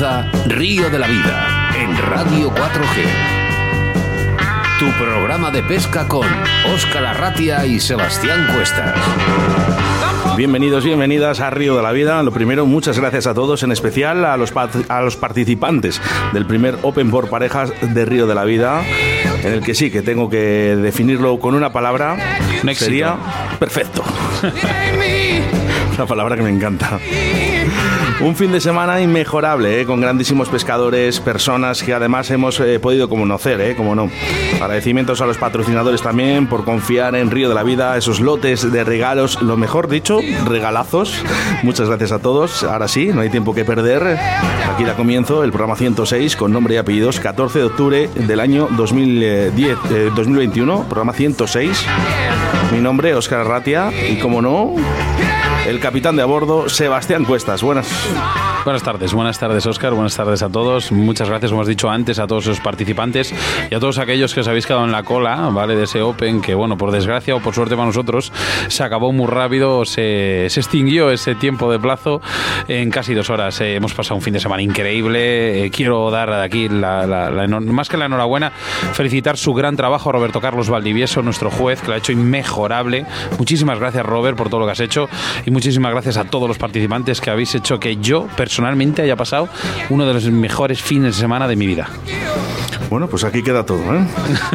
Comienza Río de la Vida en Radio 4G. Tu programa de pesca con Óscar Arratia y Sebastián Cuestas. Bienvenidos, bienvenidas a Río de la Vida. Lo primero, muchas gracias a todos, en especial a los, a los participantes del primer Open por parejas de Río de la Vida, en el que sí, que tengo que definirlo con una palabra. Sería perfecto. Una palabra que me encanta. Un fin de semana inmejorable, ¿eh? con grandísimos pescadores, personas que además hemos eh, podido conocer, ¿eh? como no. Agradecimientos a los patrocinadores también por confiar en Río de la Vida, esos lotes de regalos, lo mejor dicho, regalazos. Muchas gracias a todos. Ahora sí, no hay tiempo que perder. Aquí da comienzo el programa 106 con nombre y apellidos, 14 de octubre del año 2010, 2021, programa 106. Mi nombre, Oscar Ratia, y como no, el capitán de a bordo, Sebastián Cuestas. Buenas. Buenas tardes, buenas tardes Oscar, buenas tardes a todos. Muchas gracias, como has dicho antes, a todos los participantes y a todos aquellos que os habéis quedado en la cola, ¿vale? De ese Open, que bueno, por desgracia o por suerte para nosotros, se acabó muy rápido, se, se extinguió ese tiempo de plazo en casi dos horas. Eh, hemos pasado un fin de semana increíble. Eh, quiero dar aquí, la, más que la enhorabuena, felicitar su gran trabajo a Roberto Carlos Valdivieso, nuestro juez, que lo ha hecho inmejorable. Muchísimas gracias, Robert, por todo lo que has hecho y muchísimas gracias a todos los participantes que habéis hecho que yo, personalmente haya pasado uno de los mejores fines de semana de mi vida. Bueno, pues aquí queda todo. ¿eh?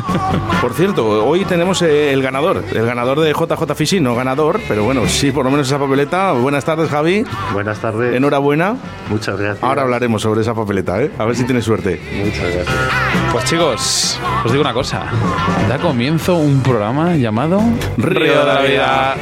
por cierto, hoy tenemos eh, el ganador, el ganador de JJ Fishing, no ganador, pero bueno, sí, por lo menos esa papeleta. Buenas tardes, Javi. Buenas tardes. Enhorabuena. Muchas gracias. Ahora hablaremos sobre esa papeleta, ¿eh? A ver si tienes suerte. Muchas gracias. Pues chicos, os digo una cosa. Da comienzo un programa llamado Río de la Vida.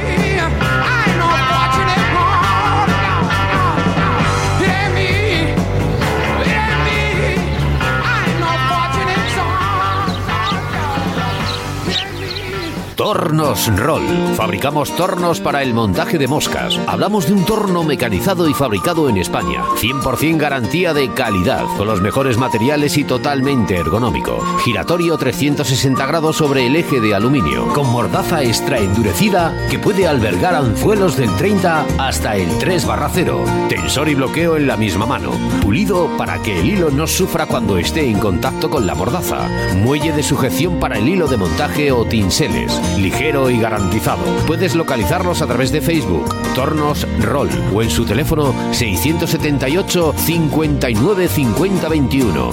Tornos Roll. Fabricamos tornos para el montaje de moscas. Hablamos de un torno mecanizado y fabricado en España. 100% garantía de calidad, con los mejores materiales y totalmente ergonómico. Giratorio 360 grados sobre el eje de aluminio, con mordaza extra endurecida que puede albergar anzuelos del 30 hasta el 3 barra 0. Tensor y bloqueo en la misma mano. Pulido para que el hilo no sufra cuando esté en contacto con la mordaza. Muelle de sujeción para el hilo de montaje o tinseles ligero y garantizado. Puedes localizarlos a través de Facebook, Tornos Roll o en su teléfono 678 59 50 21.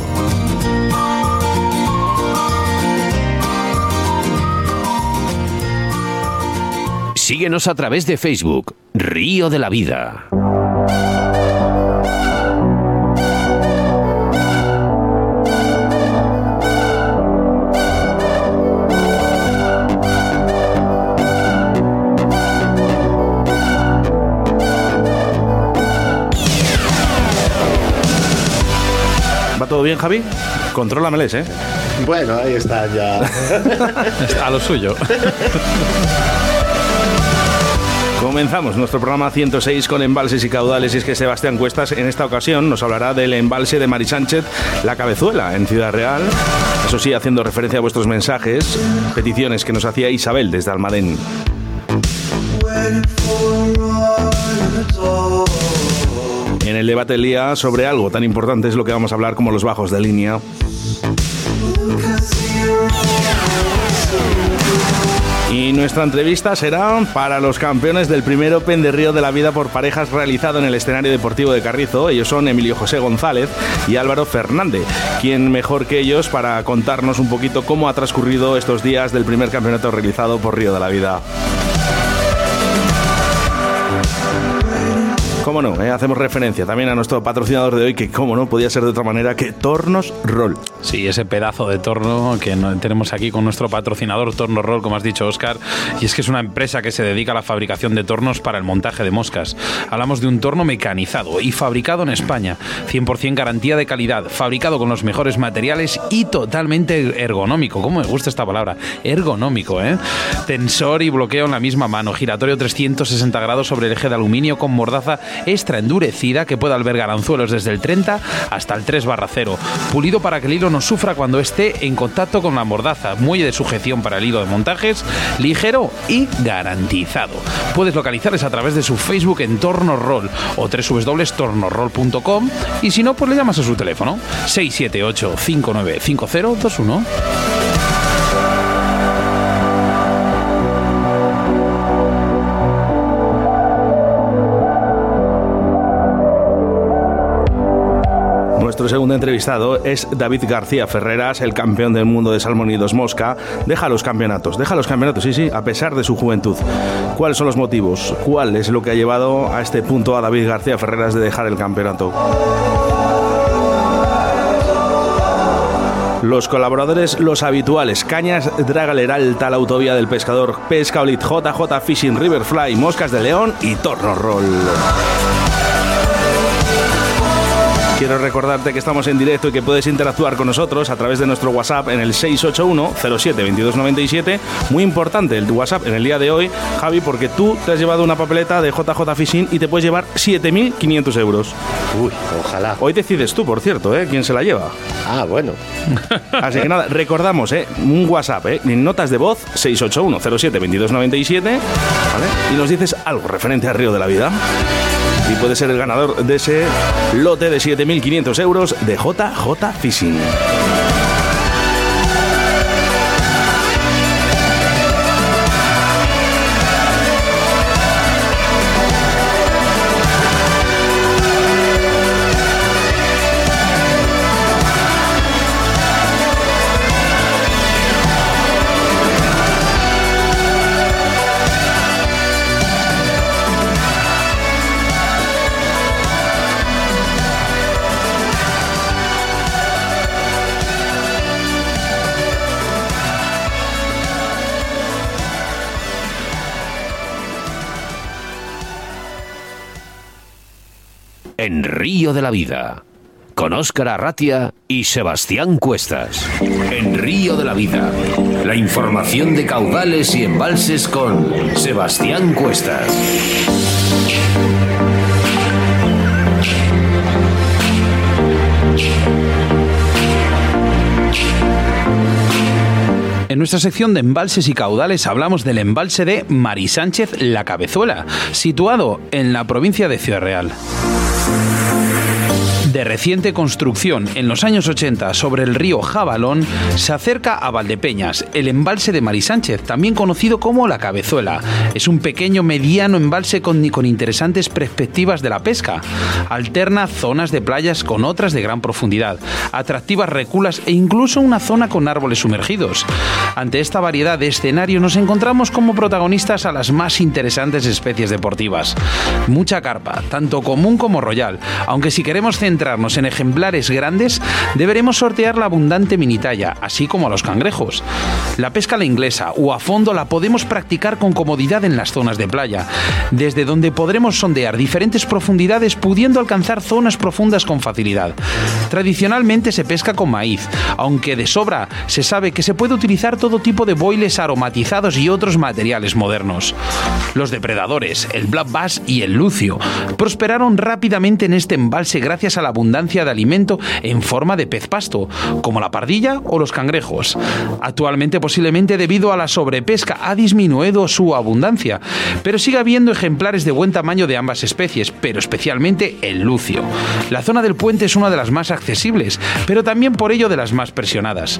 Síguenos a través de Facebook, Río de la Vida. Todo bien, Javi? Controlameles, ¿eh? Bueno, ahí está ya. a lo suyo. Comenzamos nuestro programa 106 con embalses y caudales y es que Sebastián Cuestas en esta ocasión nos hablará del embalse de Mari Sánchez, La Cabezuela, en Ciudad Real. Eso sí, haciendo referencia a vuestros mensajes, peticiones que nos hacía Isabel desde Almadén. En el debate del día sobre algo tan importante es lo que vamos a hablar como los bajos de línea. Y nuestra entrevista será para los campeones del primer Open de Río de la Vida por parejas realizado en el escenario deportivo de Carrizo. Ellos son Emilio José González y Álvaro Fernández. ¿Quién mejor que ellos para contarnos un poquito cómo ha transcurrido estos días del primer campeonato realizado por Río de la Vida? Cómo no, ¿eh? hacemos referencia también a nuestro patrocinador de hoy, que cómo no, podía ser de otra manera que Tornos Roll. Sí, ese pedazo de torno que tenemos aquí con nuestro patrocinador Torno Roll, como has dicho, Oscar, y es que es una empresa que se dedica a la fabricación de tornos para el montaje de moscas. Hablamos de un torno mecanizado y fabricado en España, 100% garantía de calidad, fabricado con los mejores materiales y totalmente ergonómico. ¿Cómo me gusta esta palabra? Ergonómico, ¿eh? Tensor y bloqueo en la misma mano, giratorio 360 grados sobre el eje de aluminio con mordaza extra endurecida que puede albergar anzuelos desde el 30 hasta el 3 barra 0. Pulido para que el hilo no sufra cuando esté en contacto con la mordaza. Muelle de sujeción para el hilo de montajes, ligero y garantizado. Puedes localizarles a través de su Facebook en Torno Roll o www.tornorroll.com y si no, pues le llamas a su teléfono 678 595021. Nuestro segundo entrevistado es David García Ferreras, el campeón del mundo de Salmonidos Mosca. Deja los campeonatos, deja los campeonatos, sí, sí, a pesar de su juventud. ¿Cuáles son los motivos? ¿Cuál es lo que ha llevado a este punto a David García Ferreras de dejar el campeonato? Los colaboradores, los habituales, Cañas Dragaler Alta, la autovía del pescador, Pesca Olit, JJ Fishing, Riverfly, Moscas de León y Torno Roll. Quiero recordarte que estamos en directo y que puedes interactuar con nosotros a través de nuestro WhatsApp en el 681-07-2297. Muy importante el WhatsApp en el día de hoy, Javi, porque tú te has llevado una papeleta de JJ Fishing y te puedes llevar 7.500 euros. Uy, ojalá. Hoy decides tú, por cierto, ¿eh? ¿Quién se la lleva? Ah, bueno. Así que nada, recordamos, ¿eh? Un WhatsApp, ¿eh? En notas de voz, 681-07-2297, ¿vale? Y nos dices algo referente al Río de la Vida y puede ser el ganador de ese lote de 7.500 euros de JJ Fishing. Río de la Vida, con Óscar Arratia y Sebastián Cuestas. En Río de la Vida, la información de caudales y embalses con Sebastián Cuestas. En nuestra sección de embalses y caudales hablamos del embalse de Mari Sánchez La Cabezuela, situado en la provincia de Ciudad Real de reciente construcción en los años 80 sobre el río Jabalón, se acerca a Valdepeñas, el embalse de Mari Sánchez, también conocido como La Cabezuela. Es un pequeño mediano embalse con, interesantes perspectivas de la pesca. Alterna zonas de playas con otras de gran profundidad, atractivas reculas e incluso una zona con árboles sumergidos. Ante esta variedad de escenarios nos encontramos como protagonistas a las más interesantes especies deportivas. Mucha carpa, tanto común como royal, aunque si queremos centrar en ejemplares grandes, deberemos sortear la abundante minitalla, así como a los cangrejos. La pesca a la inglesa o a fondo la podemos practicar con comodidad en las zonas de playa, desde donde podremos sondear diferentes profundidades pudiendo alcanzar zonas profundas con facilidad. Tradicionalmente se pesca con maíz, aunque de sobra se sabe que se puede utilizar todo tipo de boiles aromatizados y otros materiales modernos. Los depredadores, el black bass y el lucio, prosperaron rápidamente en este embalse gracias a la abundancia de alimento en forma de pez pasto, como la pardilla o los cangrejos. Actualmente posiblemente debido a la sobrepesca ha disminuido su abundancia, pero sigue habiendo ejemplares de buen tamaño de ambas especies, pero especialmente el lucio. La zona del puente es una de las más accesibles, pero también por ello de las más presionadas.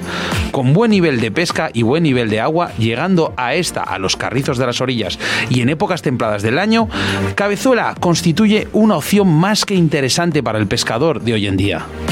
Con buen nivel de pesca y buen nivel de agua, llegando a esta a los carrizos de las orillas y en épocas templadas del año, Cabezuela constituye una opción más que interesante para el pescador de hoy en día.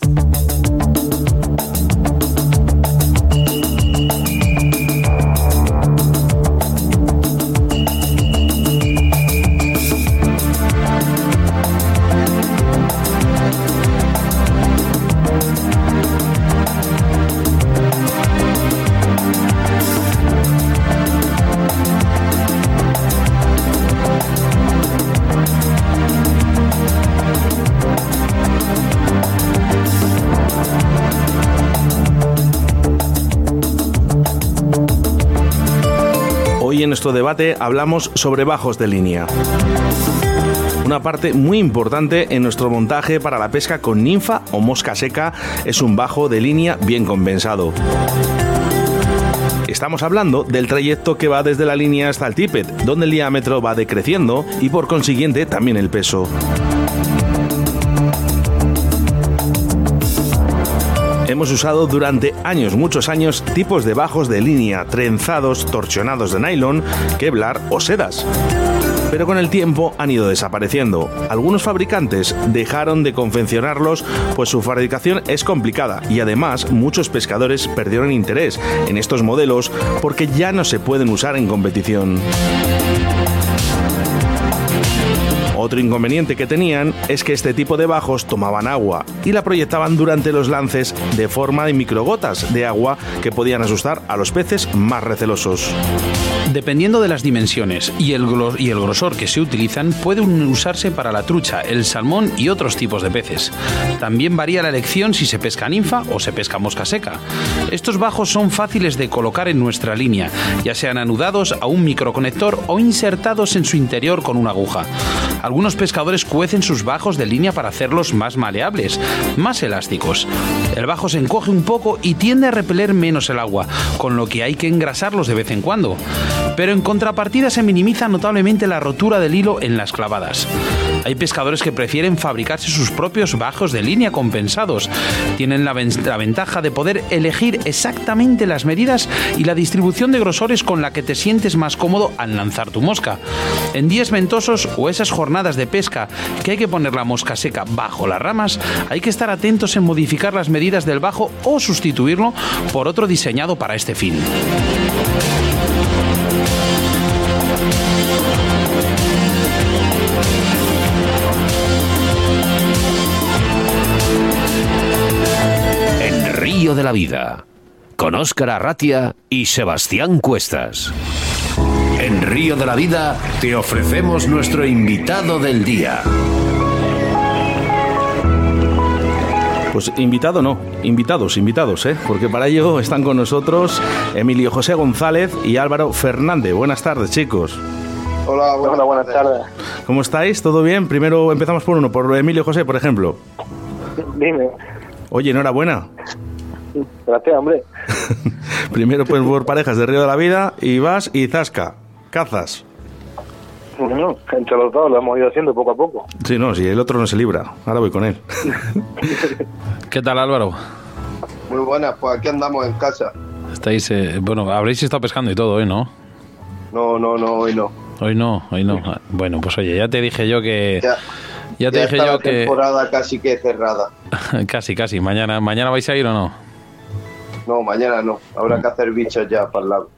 Nuestro debate hablamos sobre bajos de línea. Una parte muy importante en nuestro montaje para la pesca con ninfa o mosca seca es un bajo de línea bien compensado. Estamos hablando del trayecto que va desde la línea hasta el tippet, donde el diámetro va decreciendo y por consiguiente también el peso. Hemos usado durante años, muchos años, tipos de bajos de línea, trenzados, torsionados de nylon, Kevlar o sedas. Pero con el tiempo han ido desapareciendo. Algunos fabricantes dejaron de confeccionarlos pues su fabricación es complicada y además muchos pescadores perdieron interés en estos modelos porque ya no se pueden usar en competición. Otro inconveniente que tenían es que este tipo de bajos tomaban agua y la proyectaban durante los lances de forma de microgotas de agua que podían asustar a los peces más recelosos. Dependiendo de las dimensiones y el, grosor que se utilizan, pueden usarse para la trucha, el salmón y otros tipos de peces. También varía la elección si se pesca ninfa o se pesca mosca seca. Estos bajos son fáciles de colocar en nuestra línea, ya sean anudados a un microconector o insertados en su interior con una aguja. Algunos pescadores cuecen sus bajos de línea para hacerlos más maleables, más elásticos. El bajo se encoge un poco y tiende a repeler menos el agua, con lo que hay que engrasarlos de vez en cuando. Pero en contrapartida se minimiza notablemente la rotura del hilo en las clavadas. Hay pescadores que prefieren fabricarse sus propios bajos de línea compensados. Tienen la, ventaja de poder elegir exactamente las medidas y la distribución de grosores con la que te sientes más cómodo al lanzar tu mosca. En días ventosos o esas jornadas de pesca que hay que poner la mosca seca bajo las ramas, hay que estar atentos en modificar las medidas del bajo o sustituirlo por otro diseñado para este fin. La Vida, con Óscar Arratia y Sebastián Cuestas. En Río de la Vida te ofrecemos nuestro invitado del día. Pues invitado no, invitados, invitados, ¿eh? porque para ello están con nosotros Emilio José González y Álvaro Fernández. Buenas tardes, chicos. Hola, buenas, Hola, buenas tardes. ¿Cómo estáis? ¿Todo bien? Primero empezamos por uno, por Emilio José, por ejemplo. Dime. Oye, enhorabuena. Gracias, hombre. Primero pues por parejas de Río de la Vida y vas y zasca, cazas. Bueno, entre los dos lo hemos ido haciendo poco a poco. Sí, no, si el otro no se libra. Ahora voy con él. ¿Qué tal, Álvaro? Muy buenas, pues aquí andamos en casa. Estáis, eh, bueno, habréis estado pescando y todo hoy, ¿no? No, no, no, hoy no. Hoy no, hoy no. Bueno, pues oye, ya te dije yo que... Ya, ya te ya dije está yo la que... temporada casi que cerrada. casi, casi. Mañana, ¿Mañana vais a ir o no? No, mañana no. Habrá que hacer bichos ya para el lago.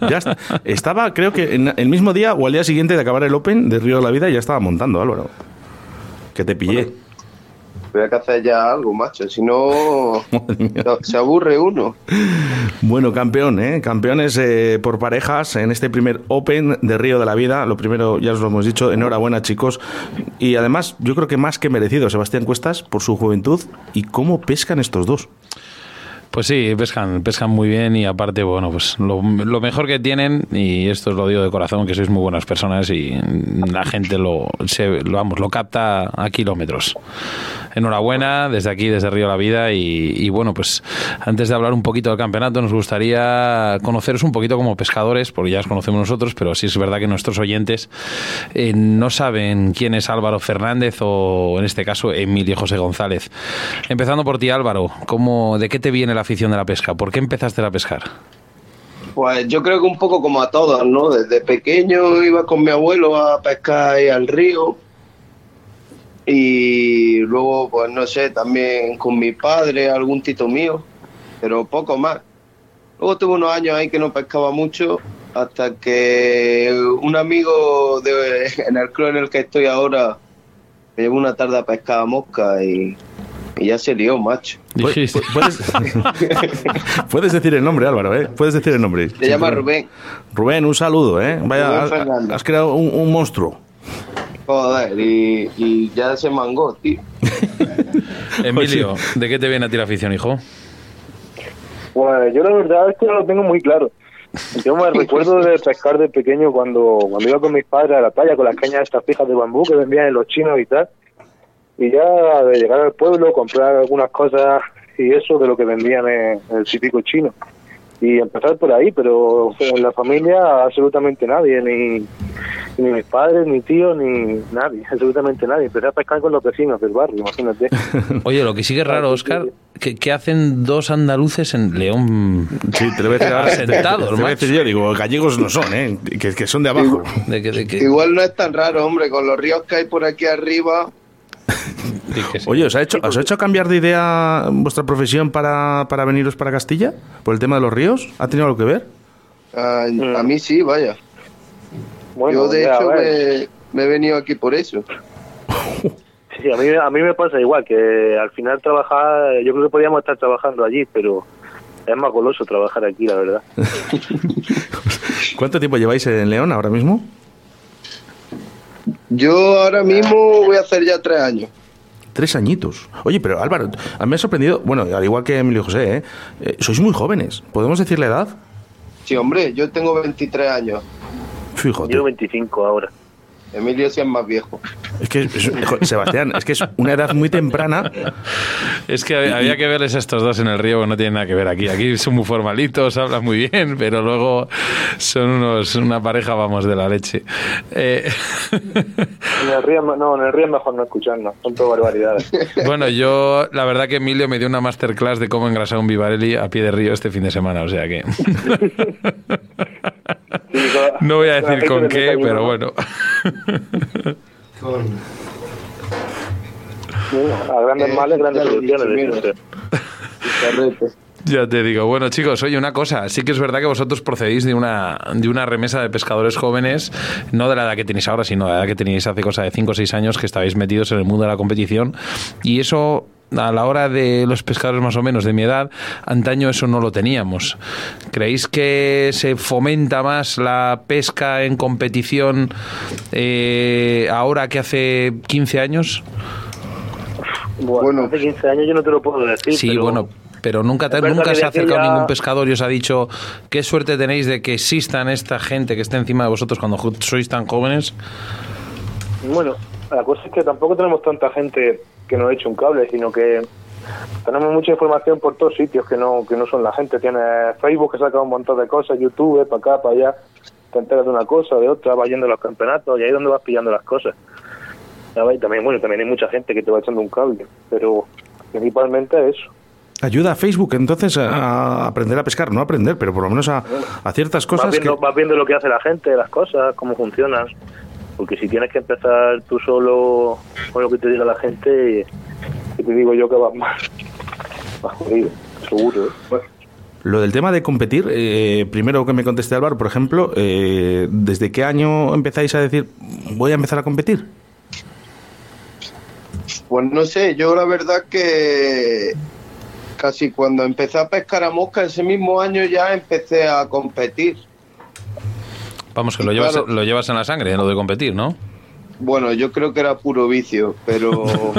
ya está. Estaba, creo que en el mismo día o al día siguiente de acabar el Open de Río de la Vida ya estaba montando, Álvaro. Que te pillé. Voy a que hacer ya algo, macho. Si no, no, se aburre uno. Bueno, campeón, ¿eh? Campeones eh, por parejas en este primer Open de Río de la Vida. Lo primero, ya os lo hemos dicho, enhorabuena, chicos. Y además, yo creo que más que merecido, Sebastián Cuestas, por su juventud y cómo pescan estos dos. Pues sí, pescan, pescan muy bien y aparte, bueno, pues lo, mejor que tienen, y esto os lo digo de corazón, que sois muy buenas personas y la gente lo, lo, vamos, lo capta a kilómetros. Enhorabuena desde aquí, desde Río la Vida y, y, bueno, pues antes de hablar un poquito del campeonato nos gustaría conoceros un poquito como pescadores, porque ya os conocemos nosotros, pero sí es verdad que nuestros oyentes eh, no saben quién es Álvaro Fernández o en este caso Emilio José González. Empezando por ti Álvaro, ¿cómo, ¿de qué te viene la afición de la pesca? ¿Por qué empezaste a pescar? Pues yo creo que un poco como a todos, ¿no? Desde pequeño iba con mi abuelo a pescar ahí al río Y luego, pues no sé, también con mi padre, algún tito mío, pero poco más. Luego tuve unos años ahí que no pescaba mucho, hasta que un amigo de, en el club en el que estoy ahora me llevó una tarde a pescar a mosca y, y ya se lió, macho. Dijiste. Puedes, puedes decir el nombre, Álvaro, ¿eh? Puedes decir el nombre. Se llama Rubén. Rubén, un saludo, ¿eh? Vaya, Rubén has, creado un, un monstruo. Joder, y, y ya se mangó, tío. Emilio, ¿de qué te viene a ti la afición, hijo? Pues yo la verdad es que no lo tengo muy claro. Yo me recuerdo de pescar de pequeño cuando, cuando iba con mis padres a la playa con las cañas estas fijas de bambú que vendían en los chinos y tal. Y ya de llegar al pueblo, comprar algunas cosas y eso de lo que vendían en, en el típico chino. Y empezar por ahí, pero en la familia absolutamente nadie, ni, ni mis padres, ni tíos, ni nadie, absolutamente nadie. Empecé a pescar con los vecinos del barrio, imagínate. Oye, lo que sí que es raro, Oscar, que, que hacen dos andaluces en León. Sí, te lo voy a decir ahora. Sentados, te, te voy a decir macho. yo, digo, gallegos no son, ¿eh? Que, que son de abajo. De que, de que- Igual no es tan raro, hombre, con los ríos que hay por aquí arriba. sí. Oye, ¿os ha hecho, ¿os ha hecho cambiar de idea vuestra profesión para, para veniros para Castilla? ¿Por el tema de los ríos? ¿Ha tenido algo que ver? A, Mm. a mí sí, vaya. Bueno, Yo de ya, hecho me, me he venido aquí por eso. Sí, a mí, a mí me pasa igual, que al final trabajar, yo creo que podíamos estar trabajando allí, pero es más goloso trabajar aquí, la verdad. ¿Cuánto tiempo lleváis en León ahora mismo? Yo ahora mismo voy a hacer ya tres años. Tres añitos. Oye, pero Álvaro, a mí me ha sorprendido, bueno, al igual que Emilio José, ¿eh? Eh, sois muy jóvenes. ¿Podemos decir la edad? Sí, hombre, yo tengo 23 años. Fíjate. Yo 25 ahora. Emilio sí es más viejo. Es que, es- Sebastián, es que es una edad muy temprana. Es que había, que verles a estos dos en el río, no tienen nada que ver aquí. Aquí son muy formalitos, hablan muy bien, pero luego son unos, una pareja, vamos, de la leche. Eh, En el río, no, en el río es mejor no escucharnos, son todo barbaridades. bueno, yo, la verdad que Emilio me dio una masterclass de cómo engrasar un Vivarelli a pie de río este fin de semana, o sea que... No voy a decir con qué, pero bueno. A grandes Eh, males, grandes soluciones. Ya te digo. Bueno, chicos, oye, una cosa. Sí que es verdad que vosotros procedéis de una, de una remesa de pescadores jóvenes, no de la edad que tenéis ahora, sino de la edad que teníais hace cosa de 5 o 6 años que estabais metidos en el mundo de la competición. Y eso, a la hora de los pescadores más o menos de mi edad, antaño eso no lo teníamos. ¿Creéis que se fomenta más la pesca en competición eh, ahora que hace 15 años? Bueno, Bueno. hace 15 años yo no te lo puedo decir. Sí, pero bueno, pero nunca, nunca se ha acercado aquella- ningún pescador y os ha dicho qué suerte tenéis de que existan esta gente que esté encima de vosotros cuando sois tan jóvenes. Bueno, la cosa es que tampoco tenemos tanta gente que nos eche un cable, sino que tenemos mucha información por todos sitios que no que no son la gente. Tiene Facebook que saca un montón de cosas, YouTube, para acá, para allá. Te enteras de una cosa, de otra, vas yendo a los campeonatos y ahí es donde vas pillando las cosas. Ves, También, bueno, también hay mucha gente que te va echando un cable, pero principalmente eso. Ayuda a Facebook entonces a, aprender a pescar, no a aprender, pero por lo menos a, a ciertas Vas cosas que... vas viendo lo que hace la gente, las cosas, cómo funcionan. Porque si tienes que empezar tú solo con lo que te diga la gente, y te digo yo que vas más, más jodido, seguro. ¿eh? Lo del tema de competir, eh, primero que me conteste Álvaro, por ejemplo, eh, ¿desde qué año empezáis a decir voy a empezar a competir? Pues no sé, yo la verdad que casi cuando empecé a pescar a mosca, ese mismo año ya empecé a competir. Vamos, que lo llevas, Claro. lo llevas en la sangre, lo de competir, ¿no? Bueno, yo creo que era puro vicio, pero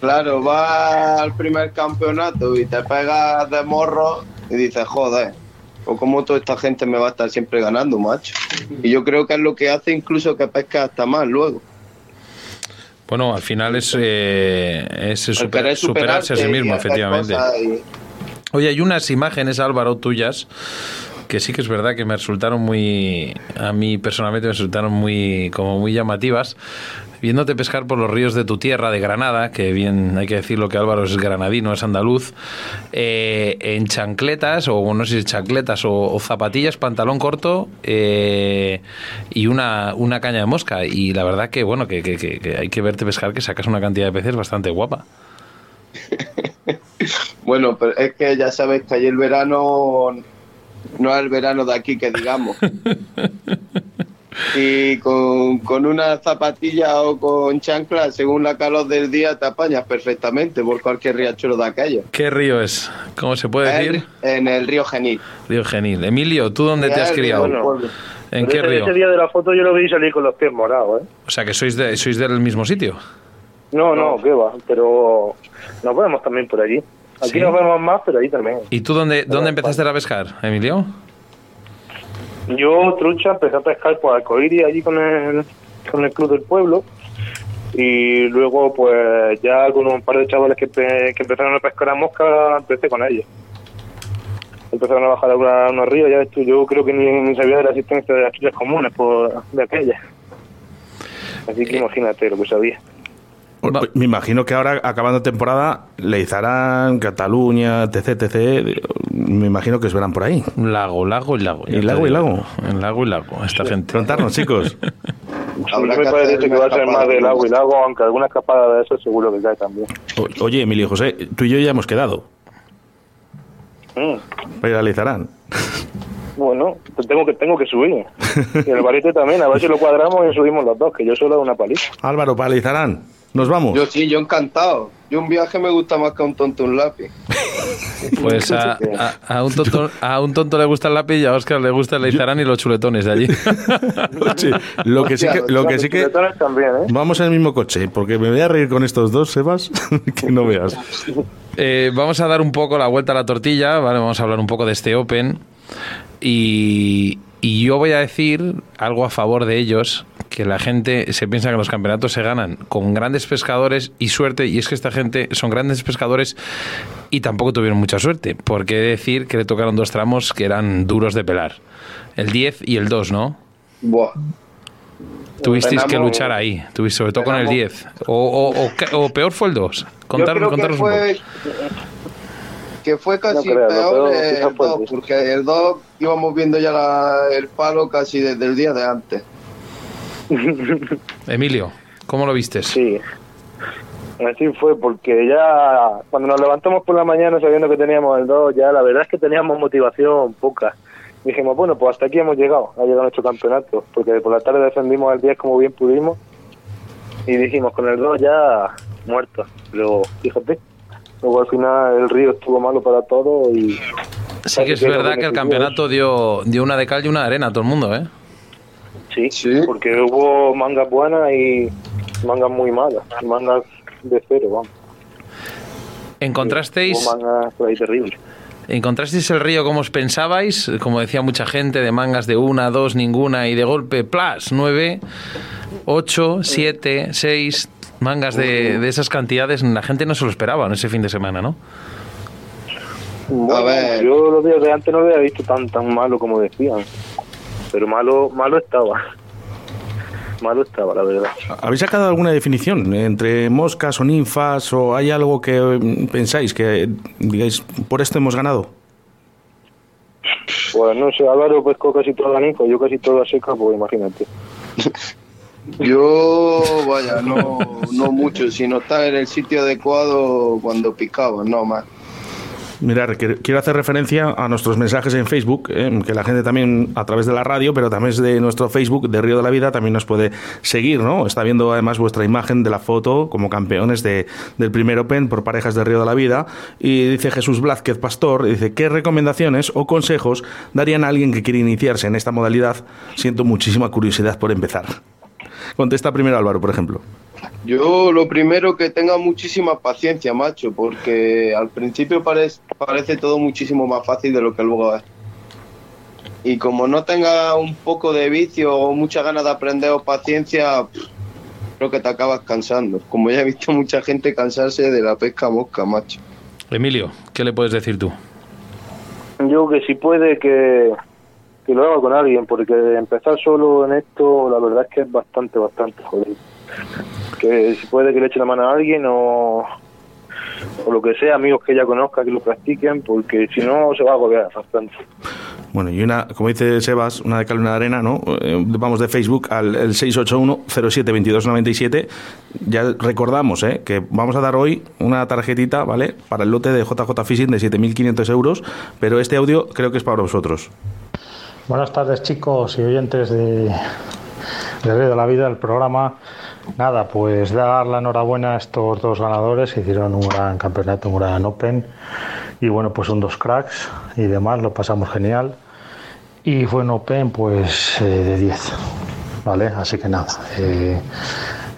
claro, vas al primer campeonato y te pegas de morro y dices, joder, o como toda esta gente me va a estar siempre ganando, macho. Y yo creo que es lo que hace incluso que pesques hasta más luego. Bueno, al final es, eh, es super- superarse a sí mismo, efectivamente. y- Oye, hay unas imágenes, Álvaro, tuyas, que sí que es verdad que me resultaron muy, a mí personalmente me resultaron muy, como muy llamativas. viéndote pescar por los ríos de tu tierra, de Granada, que bien hay que decirlo que Álvaro es granadino, es andaluz, eh, en chancletas, o no sé si chancletas o, zapatillas, pantalón corto eh, y una, una caña de mosca. Y la verdad que, bueno, que, hay que verte pescar, que sacas una cantidad de peces bastante guapa. Bueno, pero es que ya sabes que allí el verano no es el verano de aquí que digamos. Y con, con una zapatilla o con chancla, según la calor del día, te apañas perfectamente por cualquier riachuelo de aquello. ¿Qué río es? ¿Cómo se puede decir? En el río Genil. Río Genil. Emilio, ¿tú dónde te has El río criado? ¿En qué ese, río? ese día de la foto yo lo vi salir con los pies morados, ¿eh? O sea, que sois, de, sois del mismo sitio. No, no, qué va, pero nos vemos también por allí. Aquí ¿Sí? nos vemos más, pero allí también. ¿Y tú dónde, dónde empezaste a pescar, Emilio? Yo, trucha, empecé a pescar por Arcoíris allí con el, con el club del pueblo. Y luego, pues ya con un par de chavales que, pe- que empezaron a pescar a mosca, empecé con ellos. Empezaron a bajar a una- unos ríos, ya ves tú, yo creo que ni, ni sabía de la existencia de las truchas comunes por, de aquellas. Así que imagínate lo que sabía. Va- Me imagino que ahora, acabando temporada, Leizarán, Cataluña, etc, etc, me imagino que os verán por ahí. Lago, lago y lago. Y lago y lago. En lago y lago, esta gente. Contarnos, chicos. Habrá yo me parece que va a ser más de lago y lago, aunque alguna escapada de eso seguro que cae también. O- Oye, Emilio José, tú y yo ya hemos quedado Mm. para ir a Leizarán. Bueno, te tengo que tengo que subir. Y el barito también, a ver si lo cuadramos y subimos los dos, que yo solo de una paliza. Álvaro, para Leizarán. Nos vamos. Yo sí, yo encantado. Yo un viaje me gusta más que a un tonto un lápiz. Pues a, a- a un tonto, a un tonto le gusta el lápiz y a Oscar le gusta el Leizarán y los chuletones de allí. Lo que sí que, lo que, sí que también, ¿eh? vamos en el mismo coche, porque me voy a reír con estos dos, Sebas, que no veas. Eh, vamos a dar un poco la vuelta a la tortilla, ¿vale? Vamos a hablar un poco de este Open. Y, y yo voy a decir algo a favor de ellos, que la gente se piensa que los campeonatos se ganan con grandes pescadores y suerte, y es que esta gente son grandes pescadores y tampoco tuvieron mucha suerte, porque he de decir que le tocaron dos tramos que eran duros de pelar. El 10 y el 2, ¿no? Buah. Tuvisteis que luchar ahí, tuviste, sobre todo con el penamos- 10. O, o- o o peor fue el 2. Yo Contaros, contaros un poco. fue, que fue casi No creo, peor peor el quizás fue el 2, diez. porque el 2 íbamos viendo ya la- el palo casi desde el día de antes. Emilio, ¿cómo lo vistes? Sí. Así fue, porque ya cuando nos levantamos por la mañana sabiendo que teníamos el 2, ya la verdad es que teníamos motivación poca. Dijimos, bueno, pues hasta aquí hemos llegado, ha llegado nuestro campeonato, porque por la tarde defendimos el 10 como bien pudimos y dijimos, con el 2 ya muerto. Pero fíjate, luego al final el río estuvo malo para todo y Sí que es verdad que el campeonato dio, dio una de cal y una de arena a todo el mundo, ¿eh? Sí, Sí. porque hubo mangas buenas y mangas muy malas, mangas de cero, vamos. ¿Encontrasteis, Hubo mangas por ahí terribles. ¿Encontrasteis el río como os pensabais? Como decía mucha gente, de mangas de una, dos, ninguna y de golpe, plas, nueve, ocho, siete, seis mangas de, de esas cantidades. La gente no se lo esperaba en ese fin de semana, ¿no? Bueno, ver. yo los días de antes no lo había visto tan tan malo como decían. Pero malo malo estaba. Malo estaba, la verdad. ¿Habéis sacado alguna definición entre moscas o ninfas o hay algo que mm, pensáis que digáis por esto hemos ganado? Pues no sé, Álvaro pescó casi toda ninfa, yo casi toda seca, pues imagínate. Yo, vaya, no, no mucho, sino estar en el sitio adecuado cuando picaba, no más. Mirar, quiero hacer referencia a nuestros mensajes en Facebook, eh, que la gente también a través de la radio, pero también de nuestro Facebook de Río de la Vida también nos puede seguir, ¿no? Está viendo además vuestra imagen de la foto como campeones de, del primer Open por parejas de Río de la Vida. Y dice Jesús Blázquez Pastor, dice, ¿qué recomendaciones o consejos darían a alguien que quiere iniciarse en esta modalidad? Siento muchísima curiosidad por empezar. Contesta primero Álvaro, por ejemplo. Yo lo primero que tenga muchísima paciencia, macho, porque al principio parece, parece todo muchísimo más fácil de lo que luego es. Y como no tenga un poco de vicio o muchas ganas de aprender o paciencia, creo que te acabas cansando. Como ya he visto mucha gente cansarse de la pesca mosca, macho. Emilio, ¿qué le puedes decir tú? Yo que si puede que, que lo haga con alguien, porque empezar solo en esto, la verdad es que es bastante, bastante jodido. Que si puede que le eche la mano a alguien o, o lo que sea, amigos que ya conozca, que lo practiquen, porque si no se va a agobiar bastante. Bueno, y una, como dice Sebas, una de cal una de arena, ¿no? Eh, vamos de Facebook al el 681-07-2297. Ya recordamos ¿eh? que vamos a dar hoy una tarjetita, ¿vale? Para el lote de JJ Fishing de 7.500 euros, pero este audio creo que es para vosotros. Buenas tardes chicos y oyentes de, de Río de la Vida, el programa. Nada, pues dar la enhorabuena a estos dos ganadores, hicieron un gran campeonato, un gran Open y bueno, pues son dos cracks y demás, lo pasamos genial y fue un Open pues eh, de 10, ¿vale? Así que nada, eh,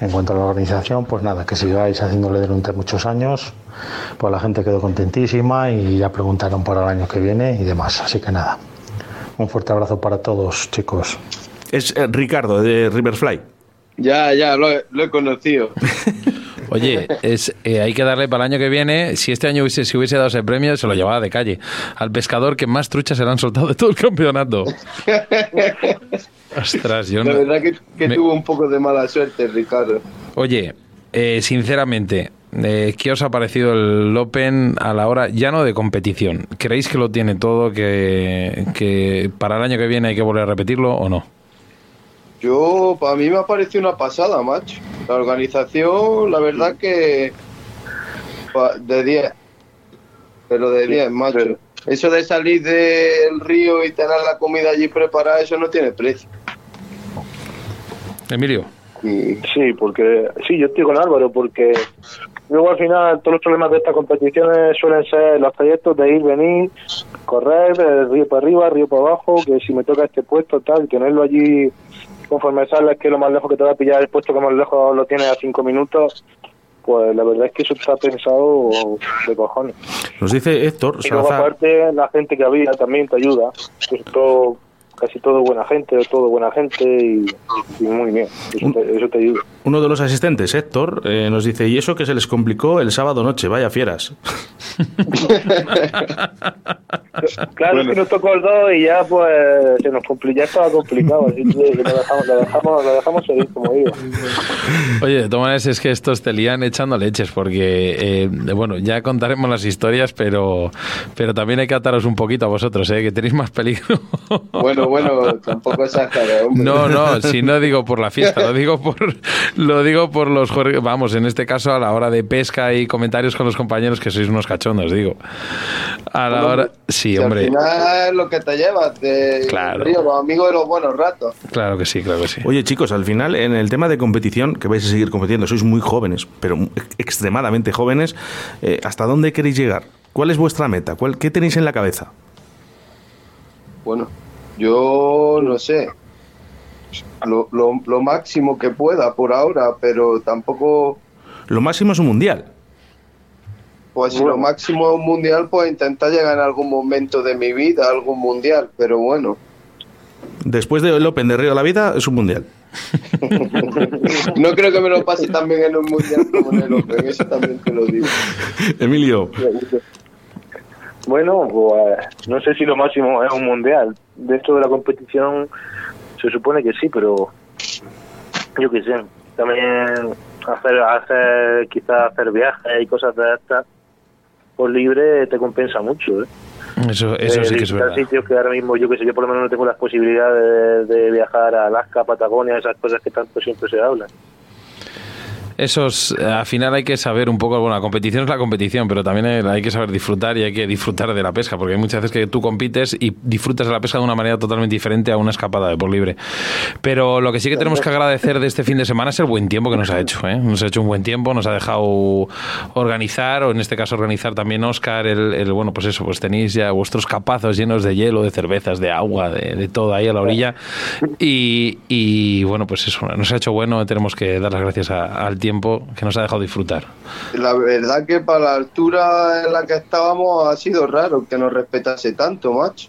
en cuanto a la organización, pues nada, que sigáis haciéndole durante muchos años, pues la gente quedó contentísima y ya preguntaron para el año que viene y demás, así que nada. Un fuerte abrazo para todos, chicos. Es eh, Ricardo de Riverfly. Ya, ya, lo he, lo he conocido. Oye, es, eh, hay que darle para el año que viene, si este año hubiese, si hubiese dado ese premio, se lo llevaba de calle. Al pescador que más truchas se le han soltado de todo el campeonato. Ostras, yo La verdad que, que me- tuvo un poco de mala suerte, Ricardo. Oye, eh, sinceramente, eh, ¿qué os ha parecido el Open a la hora, ya no de competición? ¿Creéis que lo tiene todo, que, que para el año que viene hay que volver a repetirlo o no? Yo, para mí me ha parecido una pasada, macho. La organización, la verdad que de 10. Pero de 10, macho. pero- Eso de salir del río y tener la comida allí preparada, eso no tiene precio. Emilio. Y Sí, porque sí, yo estoy con Álvaro, porque luego al final todos los problemas de estas competiciones suelen ser los trayectos de ir, venir, correr, río para arriba, río para abajo, que si me toca este puesto, tal, tenerlo allí conforme sales que lo más lejos que te va a pillar el puesto que más lejos lo tienes a cinco minutos, pues la verdad es que eso está pensado de cojones. Nos dice Héctor Y luego aparte la gente que había también te ayuda, casi todo buena gente, todo buena gente y, y muy bien, eso te, eso te ayuda. Uno de los asistentes, Héctor, eh, nos dice, y eso que se les complicó el sábado noche, vaya fieras. Claro, es que nos tocó el 2 y ya pues se nos compli ya estaba complicado, así que lo dejamos, lo dejamos, lo dejamos seguir como digo. Oye, de todas maneras es que estos te lían echando leches porque, eh, bueno, ya contaremos las historias, pero, pero también hay que ataros un poquito a vosotros, ¿eh? que tenéis más peligro. bueno, bueno, tampoco exagera, hombre. No, no, si no digo por la fiesta, lo digo por lo digo por los vamos, en este caso a la hora de pesca y comentarios con los compañeros que sois unos cachondos, digo. A la Bueno, hora sí, Si al hombre. final es lo que te llevas de Claro. río, los amigos de los buenos ratos. Claro que sí, claro que sí. Oye, chicos, al final, en el tema de competición, que vais a seguir compitiendo, sois muy jóvenes, pero extremadamente jóvenes, eh, ¿hasta dónde queréis llegar? ¿Cuál es vuestra meta? ¿Cuál, ¿Qué tenéis en la cabeza? Bueno, yo no sé. Lo, lo, lo máximo que pueda por ahora, pero tampoco, Lo máximo es un mundial. pues si lo máximo es un mundial, pues intentar llegar en algún momento de mi vida a algún mundial, pero bueno. Después del Open de Río de la Vida, es un mundial. No creo que me lo pase tan bien en un mundial como en el Open, eso también te lo digo. Emilio, Bueno, pues no sé si lo máximo es un mundial. Dentro de la competición se supone que sí, pero yo qué sé. También hacer, hacer quizás hacer viajes y cosas de estas por libre te compensa mucho, ¿eh? Eso, eso Eh, sí que es verdad. sitios que ahora mismo yo que sé, yo por lo menos no tengo las posibilidades de, de viajar a Alaska, Patagonia, esas cosas que tanto siempre se hablan. Esos, eh, al final hay que saber un poco, bueno, la competición es la competición, pero también hay- hay que saber disfrutar y hay que disfrutar de la pesca, porque hay muchas veces que tú compites y disfrutas de la pesca de una manera totalmente diferente a una escapada de por libre. Pero lo que sí que tenemos que agradecer de este fin de semana es el buen tiempo que nos ha hecho, ¿eh? Nos ha hecho un buen tiempo, nos ha dejado organizar, o en este caso organizar también Oscar, el, el- bueno, pues eso, pues tenéis ya vuestros capazos llenos de hielo, de cervezas, de agua, de, de todo ahí a la orilla. Y, y, bueno, pues eso, nos ha hecho bueno, tenemos que dar las gracias a- al tiempo que nos ha dejado disfrutar. La verdad que para la altura en la que estábamos ha sido raro que nos respetase tanto, macho.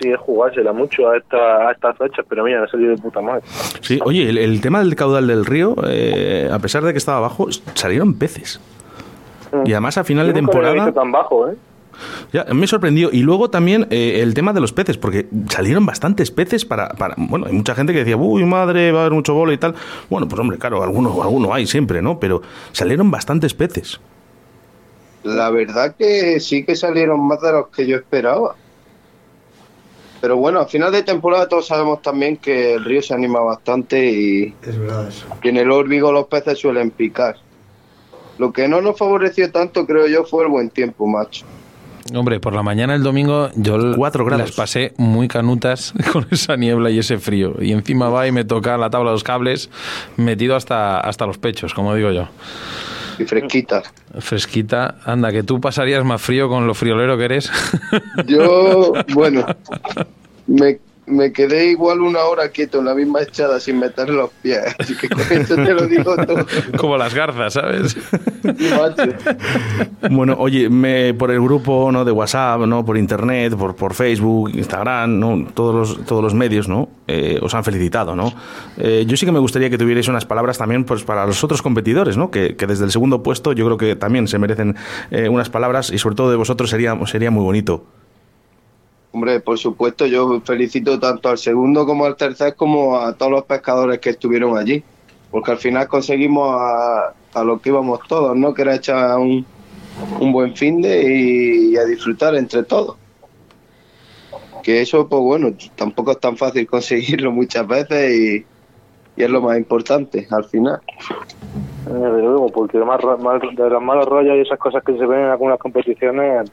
Sí, es jugársela mucho a, esta, a estas fechas, pero mira, ha salido de puta madre. sí, oye, el, el tema del caudal del río, eh, a pesar de que estaba bajo, salieron peces. Y además a final de Yo temporada, visto tan bajo, ¿eh? Ya, me sorprendió. Y luego también eh, el tema de los peces, porque salieron bastantes peces para, para. Bueno, hay mucha gente que decía, uy, madre, va a haber mucho gol y tal. Bueno, pues hombre, claro, algunos alguno hay siempre, ¿no? Pero salieron bastantes peces. La verdad que sí que salieron más de los que yo esperaba. Pero bueno, a final de temporada todos sabemos también que el río se anima bastante y, Es verdad eso. y en el órbigo los peces suelen picar. Lo que no nos favoreció tanto, creo yo, fue el buen tiempo, macho. Hombre, por la mañana el domingo yo Cuatro grados. las pasé muy canutas con esa niebla y ese frío. Y encima va y me toca la tabla de los cables metido hasta, hasta los pechos, como digo yo. Y fresquitas. Fresquita. Anda, que tú pasarías más frío con lo friolero que eres. Yo, bueno, me, me quedé igual una hora quieto en la misma echada sin meter los pies. Así que con eso te lo digo todo. como las garzas, ¿sabes? Bueno, oye, me, por el grupo ¿no? de WhatsApp, ¿no? por internet, por, por Facebook, Instagram, ¿no? todos, los, todos los medios ¿no? Eh, os han felicitado. ¿no? Eh, yo sí que me gustaría que tuvierais unas palabras también pues, para los otros competidores, ¿no? que, que desde el segundo puesto yo creo que también se merecen eh, unas palabras y sobre todo de vosotros sería, sería muy bonito. Hombre, por supuesto, yo felicito tanto al segundo como al tercer como a todos los pescadores que estuvieron allí. Porque al final conseguimos a, a lo que íbamos todos, ¿no? Que era echar un, buen fin de y, a disfrutar entre todos. Que eso, pues bueno, tampoco es tan fácil conseguirlo muchas veces y, es lo más importante al final. Eh, Desde luego, porque de, más, de las malas rayas y esas cosas que se ven en algunas competiciones,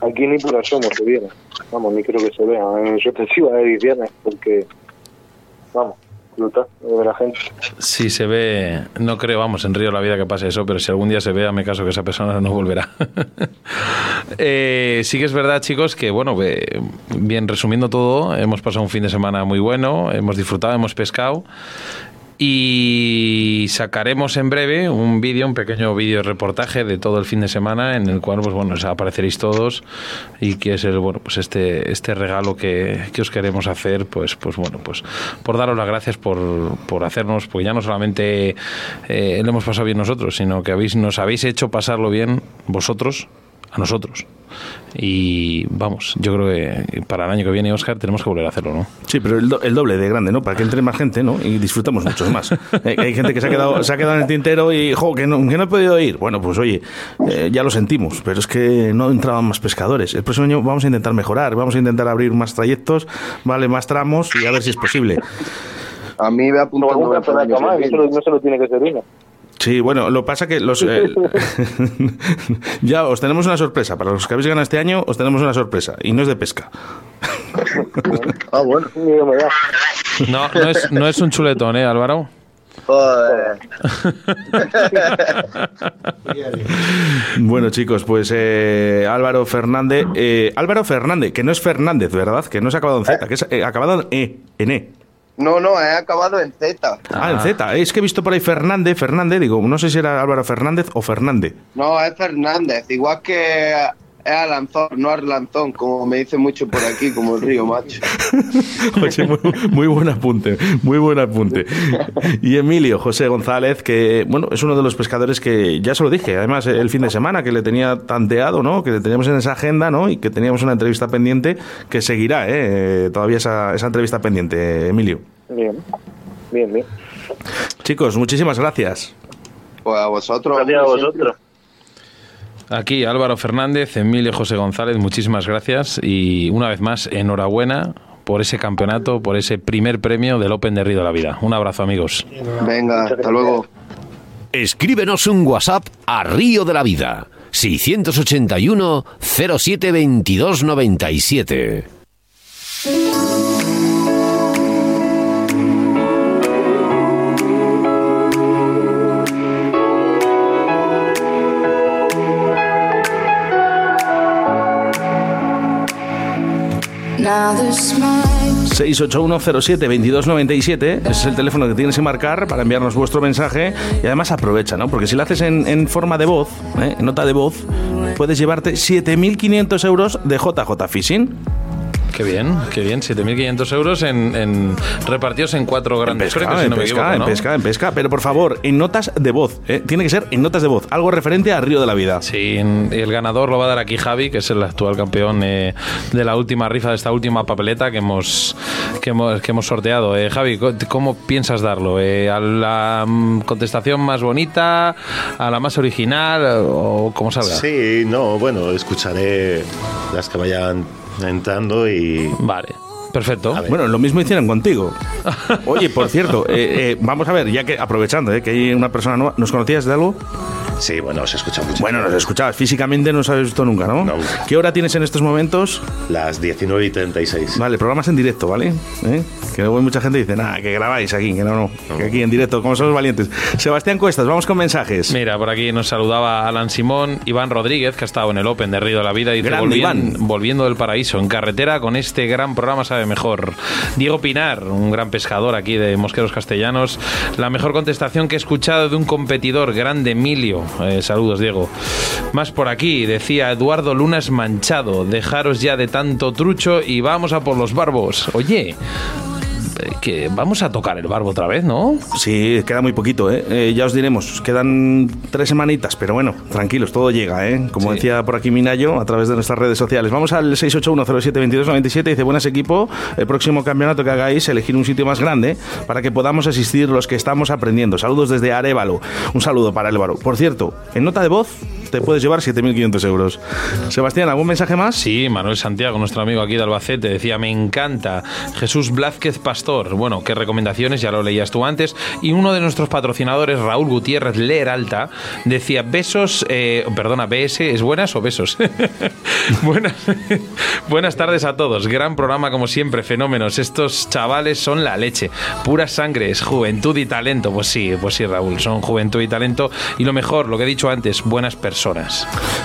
aquí ni por asomo se viene. Vamos, ni creo que se vean en sucesivas ediciones, porque, vamos, lo de la gente. Si se ve, no creo, vamos, en Río la Vida que pase eso, pero si algún día se ve, a me caso que esa persona no volverá. Eh, sí que es verdad, chicos, que bueno, bien resumiendo todo, hemos pasado un fin de semana muy bueno, hemos disfrutado, hemos pescado. Y sacaremos en breve un vídeo, un pequeño vídeo reportaje de todo el fin de semana en el cual, pues bueno, apareceréis todos y que es el, bueno, pues este, este regalo que, que os queremos hacer, pues, pues bueno, pues por daros las gracias por, por hacernos, porque ya no solamente eh, lo hemos pasado bien nosotros, sino que habéis, nos habéis hecho pasarlo bien vosotros a nosotros. Y vamos, yo creo que para el año que viene, Oscar, tenemos que volver a hacerlo, ¿no? Sí, pero el, do- el doble de grande, ¿no? Para que entre más gente, ¿no? Y disfrutamos mucho más. Eh, hay gente que se ha quedado, se ha quedado en el tintero y, jo, que no, que no he podido ir. Bueno, pues oye, eh, ya lo sentimos, pero es que no entraban más pescadores. El próximo año vamos a intentar mejorar, vamos a intentar abrir más trayectos, vale, más tramos y a ver si es posible. A mí me No, campeonato más, que eso no se lo tiene que ser uno. Sí, bueno, lo pasa que los eh, ya os tenemos una sorpresa para los que habéis ganado este año, os tenemos una sorpresa y no es de pesca. Ah, bueno. No, no es, no es un chuletón, ¿eh, Álvaro? Joder. Bueno, chicos, pues eh, Álvaro Fernández, eh, Álvaro Fernández, que no es Fernández, ¿verdad? Que no se ha acabado en Z, que es eh, acabado en E, en E. No, no, he acabado en Z. Ah, en Z. Es que he visto por ahí Fernández, Fernández, digo, no sé si era Álvaro Fernández o Fernández. No, es Fernández, igual que es Alanzón, no Arlanzón, como me dicen mucho por aquí, como el río macho. Oye, muy, muy buen apunte, muy buen apunte. Y Emilio José González, que bueno, es uno de los pescadores que ya se lo dije, además el fin de semana que le tenía tanteado, ¿no? Que le teníamos en esa agenda, ¿no? Y que teníamos una entrevista pendiente que seguirá, ¿eh? Todavía esa, esa entrevista pendiente, Emilio. Bien, bien, bien. Chicos, muchísimas gracias. Pues a vosotros. Gracias a vosotros. Aquí Álvaro Fernández, Emilio José González, muchísimas gracias y una vez más, enhorabuena por ese campeonato, por ese primer premio del Open de Río de la Vida. Un abrazo, amigos. Venga, hasta luego. Escríbenos un WhatsApp a Río de la Vida. 681 07 22 97. 681072297 ese es el teléfono que tienes que marcar para enviarnos vuestro mensaje y además aprovecha, ¿no? Porque si lo haces en, forma de voz, ¿eh? en nota de voz, puedes llevarte 7.500 euros de JJ Fishing. Qué bien, qué bien. 7.500 euros en, en- repartidos en cuatro En grandes pesca, si en no me pesca, equivoco, en pesca, en pesca. Pero por favor, en notas de voz. ¿eh? Tiene que ser en notas de voz. Algo referente a Río de la Vida. Sí, en- el ganador lo va a dar aquí Javi, que es el actual campeón eh, de la última rifa, de esta última papeleta que hemos, que hemos, que hemos sorteado. Eh, Javi, ¿cómo piensas darlo? Eh, ¿A la mm, contestación más bonita? ¿A la más original? ¿O cómo salga? Sí, no, bueno, escucharé las que vayan entrando y... Vale, perfecto. Bueno, lo mismo hicieron contigo. Oye, por cierto, eh, eh, vamos a ver, ya que aprovechando eh, que hay una persona nueva, ¿nos conocías de algo? Sí, bueno, se escucha mucho. Bueno, nos escuchabas. Físicamente no nos habéis visto nunca, ¿no? Nunca. ¿Qué hora tienes en estos momentos? Las 19 y 36. Vale, programas en directo, ¿vale? ¿Eh? Que luego mucha gente dice, nada, que grabáis aquí, que no, no, que aquí en directo, como somos valientes. Sebastián Cuestas, vamos con mensajes. Mira, por aquí nos saludaba Alan Simón, Iván Rodríguez, que ha estado en el Open de Río de la Vida, y dice, Grande, "Volvien- Iván. volviendo del paraíso, en carretera, con este gran programa sabe mejor. Diego Pinar, un gran pescador aquí de Mosqueros Castellanos, la mejor contestación que he escuchado de un competidor, grande Emilio. Eh, saludos, Diego. Más por aquí, decía Eduardo Lunas Manchado, dejaros ya de tanto trucho y vamos a por los barbos. Oye, que vamos a tocar el barbo otra vez, ¿no? Sí, queda muy poquito, ¿eh? Eh, Ya os diremos, quedan tres semanitas, pero bueno, tranquilos, todo llega, ¿eh? Como Sí. decía por aquí Minayo, a través de nuestras redes sociales. Vamos al 681072297, dice, buenas equipo, el próximo campeonato que hagáis, elegir un sitio más grande para que podamos asistir los que estamos aprendiendo. Saludos desde Arevalo. Un saludo para Arevalo. Por cierto, en nota de voz te puedes llevar 7.500 euros. Sebastián, ¿algún mensaje más? Sí, Manuel Santiago, nuestro amigo aquí de Albacete, decía, me encanta. Jesús Blázquez Pastor, bueno, qué recomendaciones, ya lo leías tú antes. Y uno de nuestros patrocinadores, Raúl Gutiérrez Leer Alta, decía, besos, eh, perdona, BS, ¿es buenas o besos? buenas, buenas tardes a todos, gran programa como siempre, fenómenos. Estos chavales son la leche, pura sangre, es juventud y talento. Pues sí, pues sí, Raúl, son juventud y talento. Y lo mejor, lo que he dicho antes, buenas personas.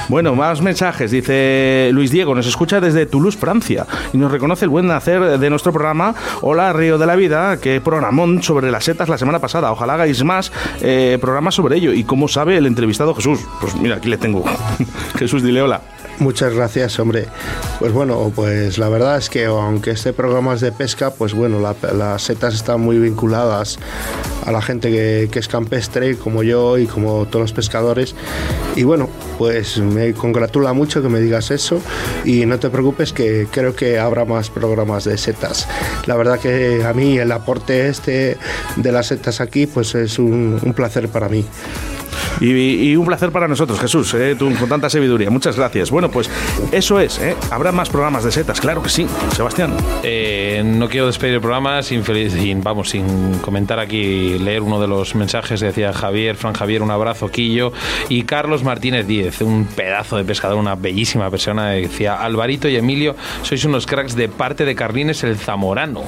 Bueno, más mensajes. Dice Luis Diego, nos escucha desde Toulouse, Francia, y nos reconoce el buen hacer de nuestro programa. Hola, Río de la Vida, que programón sobre las setas la semana pasada. Ojalá hagáis más eh, programas sobre ello. ¿Y cómo sabe el entrevistado Jesús? Pues mira, aquí le tengo. Jesús, dile hola. Muchas gracias, hombre. Pues bueno, pues la verdad es que aunque este programa es de pesca, pues bueno, la- las setas están muy vinculadas a la gente que, es campestre, como yo y como todos los pescadores. Y bueno, pues me congratula mucho que me digas eso y no te preocupes que creo que habrá más programas de setas. La verdad que a mí el aporte este de las setas aquí, pues es un placer para mí. Y, un placer para nosotros, Jesús, eh, con tanta sabiduría. Muchas gracias. Bueno, pues eso es. eh. Habrá más programas de setas, claro que sí. Sebastián. Eh, no quiero despedir el programa sin, sin, vamos, sin comentar aquí, leer uno de los mensajes. Decía Javier, Fran Javier, un abrazo, Quillo. Y Carlos Martínez Díez, un pedazo de pescador, una bellísima persona. Decía Alvarito y Emilio, sois unos cracks de parte de Carlines el Zamorano.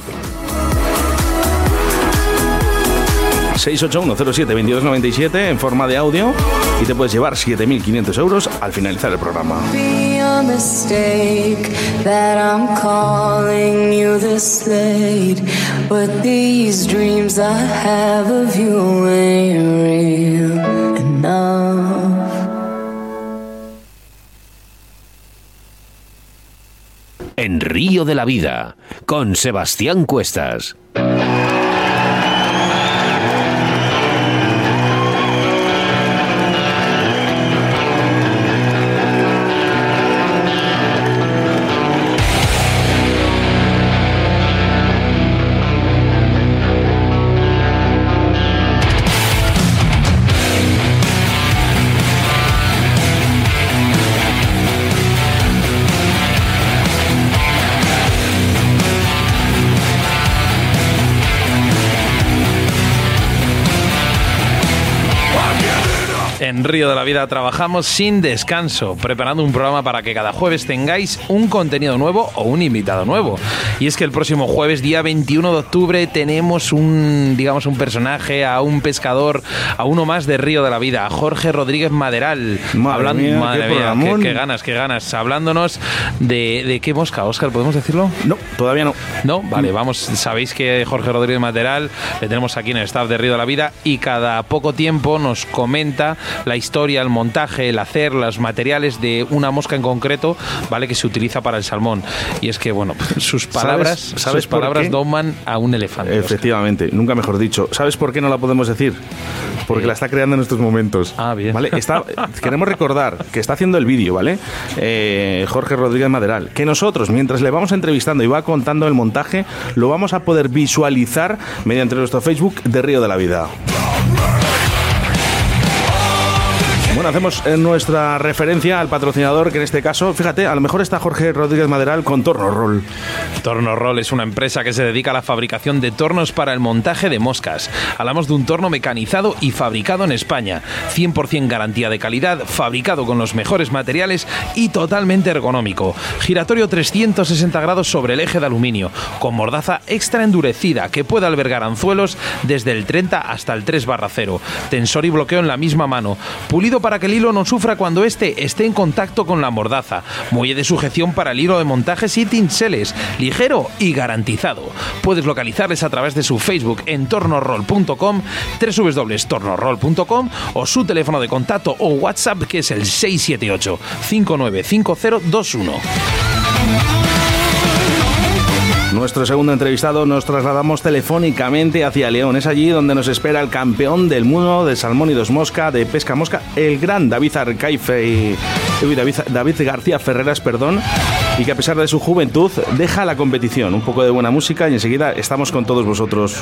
681072297 en forma de audio y te puedes llevar 7.500 euros al finalizar el programa. En Río de la Vida, con Sebastián Cuestas. Río de la Vida trabajamos sin descanso, preparando un programa para que cada jueves tengáis un contenido nuevo o un invitado nuevo. Y es que el próximo jueves, día 21 de octubre, tenemos un, digamos, un personaje, a un pescador, a uno más de Río de la Vida, a Jorge Rodríguez Maderal. Madre mía, madre qué mía, qué, qué ganas, qué ganas. Hablándonos de, de qué mosca, Oscar, ¿podemos decirlo? No, todavía no. No, vale, vamos. Sabéis que Jorge Rodríguez Maderal le tenemos aquí en el staff de Río de la Vida y cada poco tiempo nos comenta la historia, el montaje, el hacer, los materiales de una mosca en concreto, ¿vale? Que se utiliza para el salmón. Y es que, bueno, sus palabras, ¿Sabes- sabes sus por palabras doman a un elefante. Efectivamente, nunca mejor dicho. ¿Sabes por qué no la podemos decir? Porque la está creando en estos momentos. Ah, bien. ¿Vale? Está, queremos recordar que está haciendo el vídeo, ¿vale? Eh, Jorge Rodríguez Maderal. Que nosotros, mientras le vamos entrevistando y va contando el montaje, lo vamos a poder visualizar mediante nuestro Facebook de Río de la Vida. Bueno, hacemos eh, nuestra referencia al patrocinador, que en este caso, fíjate, a lo mejor está Jorge Rodríguez Maderal con Torno Roll. Torno Roll es una empresa que se dedica a la fabricación de tornos para el montaje de moscas. Hablamos de un torno mecanizado y fabricado en España. 100% garantía de calidad, fabricado con los mejores materiales y totalmente ergonómico. Giratorio 360 grados sobre el eje de aluminio, con mordaza extra endurecida que puede albergar anzuelos desde el 30 hasta el 3 barra 0. Tensor y bloqueo en la misma mano. Pulido para que el hilo no sufra cuando éste esté en contacto con la mordaza. Muelle de sujeción para el hilo de montajes y tinseles. Ligero y garantizado. Puedes localizarles a través de su Facebook en tornorroll.com, www.tornorroll.com o su teléfono de contacto o WhatsApp que es el 678 595021. Nuestro segundo entrevistado nos trasladamos telefónicamente hacia León. Es allí donde nos espera el campeón del mundo de salmón y dos mosca, de pesca mosca, el gran David Arcaife David, David García Ferreras, perdón, y que a pesar de su juventud deja la competición. Un poco de buena música y enseguida estamos con todos vosotros.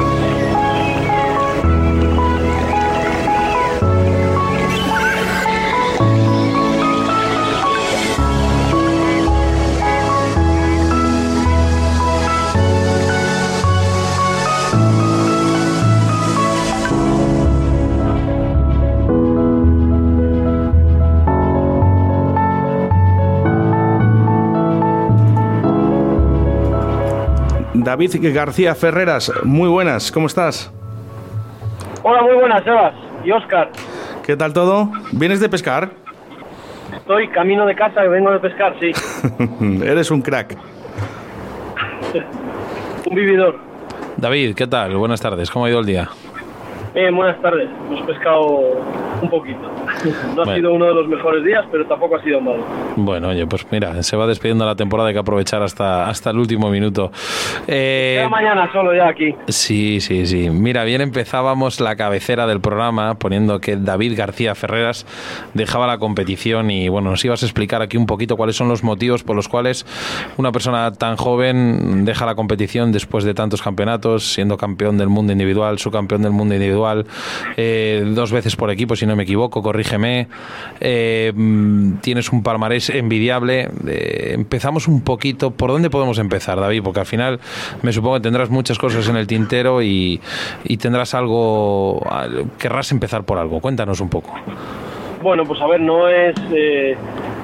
David García Ferreras, muy buenas, ¿cómo estás? Hola, muy buenas, Sebas y Oscar. ¿Qué tal todo? ¿Vienes de pescar? Estoy camino de casa, vengo de pescar, sí. Eres un crack. Un vividor. David, ¿qué tal? Buenas tardes, ¿cómo ha ido el día? Bien, buenas tardes. Hemos pescado un poquito. No ha Bueno. sido uno de los mejores días, pero tampoco ha sido malo. Bueno, oye, pues mira, se va despidiendo la temporada, hay que aprovechar hasta, hasta el último minuto. Eh, mañana solo ya aquí. Sí, sí, sí. Mira, bien empezábamos la cabecera del programa poniendo que David García Ferreras dejaba la competición y bueno, nos ibas a explicar aquí un poquito cuáles son los motivos por los cuales una persona tan joven deja la competición después de tantos campeonatos, siendo campeón del mundo individual, subcampeón del mundo individual, eh, dos veces por equipo, si no me equivoco, corrígeme. Eh, mm, tienes un palmarés envidiable. Eh, empezamos un poquito. ¿Por dónde podemos empezar, David? Porque al final me supongo que tendrás muchas cosas en el tintero y, y tendrás algo. al- Querrás empezar por algo. Cuéntanos un poco. Bueno, pues a ver, no es... eh,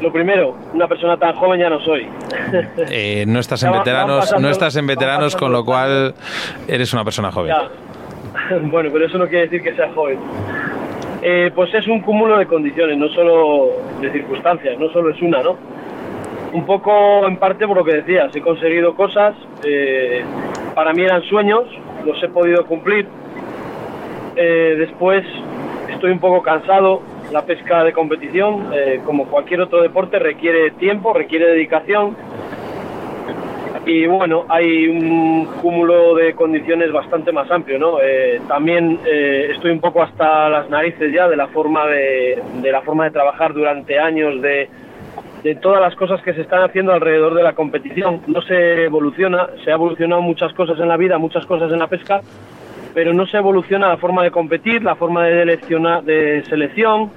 lo primero, una persona tan joven ya no soy. Eh, no estás en veteranos, pasando- no estás en veteranos, con lo cual eres una persona joven. Ya. Bueno, pero eso no quiere decir que sea joven. Eh, pues es un cúmulo de condiciones, no solo de circunstancias, no solo es una, ¿no? Un poco en parte por lo que decías, he conseguido cosas, eh, para mí eran sueños, los he podido cumplir. Eh, después estoy un poco cansado, la pesca de competición, como cualquier otro deporte, requiere tiempo, requiere dedicación y bueno, hay un cúmulo de condiciones bastante más amplio, ¿no? Eh, también eh, estoy un poco hasta las narices ya de la forma de, de la forma de trabajar durante años, de, de todas las cosas que se están haciendo alrededor de la competición. No se evoluciona, se ha evolucionado muchas cosas en la vida, muchas cosas en la pesca, pero no se evoluciona la forma de competir, la forma de, seleccionar, de selección.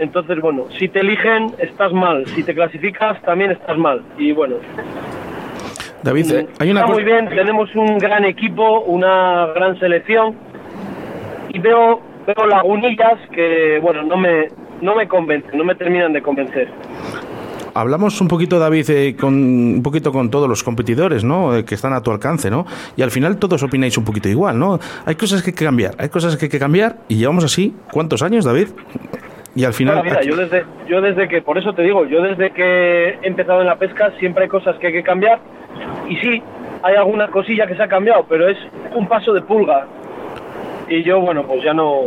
Entonces, bueno, si te eligen, estás mal. Si te clasificas, también estás mal. Y bueno, David, hay una Está muy bien, tenemos un gran equipo, una gran selección y veo, veo lagunillas que, bueno, no me, no me convencen, no me terminan de convencer. Hablamos un poquito, David, eh, con un poquito con todos los competidores, ¿no? Eh, que están a tu alcance, ¿no? Y al final todos opináis un poquito igual, ¿no? Hay cosas que hay que cambiar, hay cosas que hay que cambiar y llevamos así, ¿cuántos años, David? Y al final... Yo desde, yo desde que, por eso te digo, yo desde que he empezado en la pesca siempre hay cosas que hay que cambiar y sí, hay alguna cosilla que se ha cambiado, pero es un paso de pulga. Y yo, bueno, pues ya no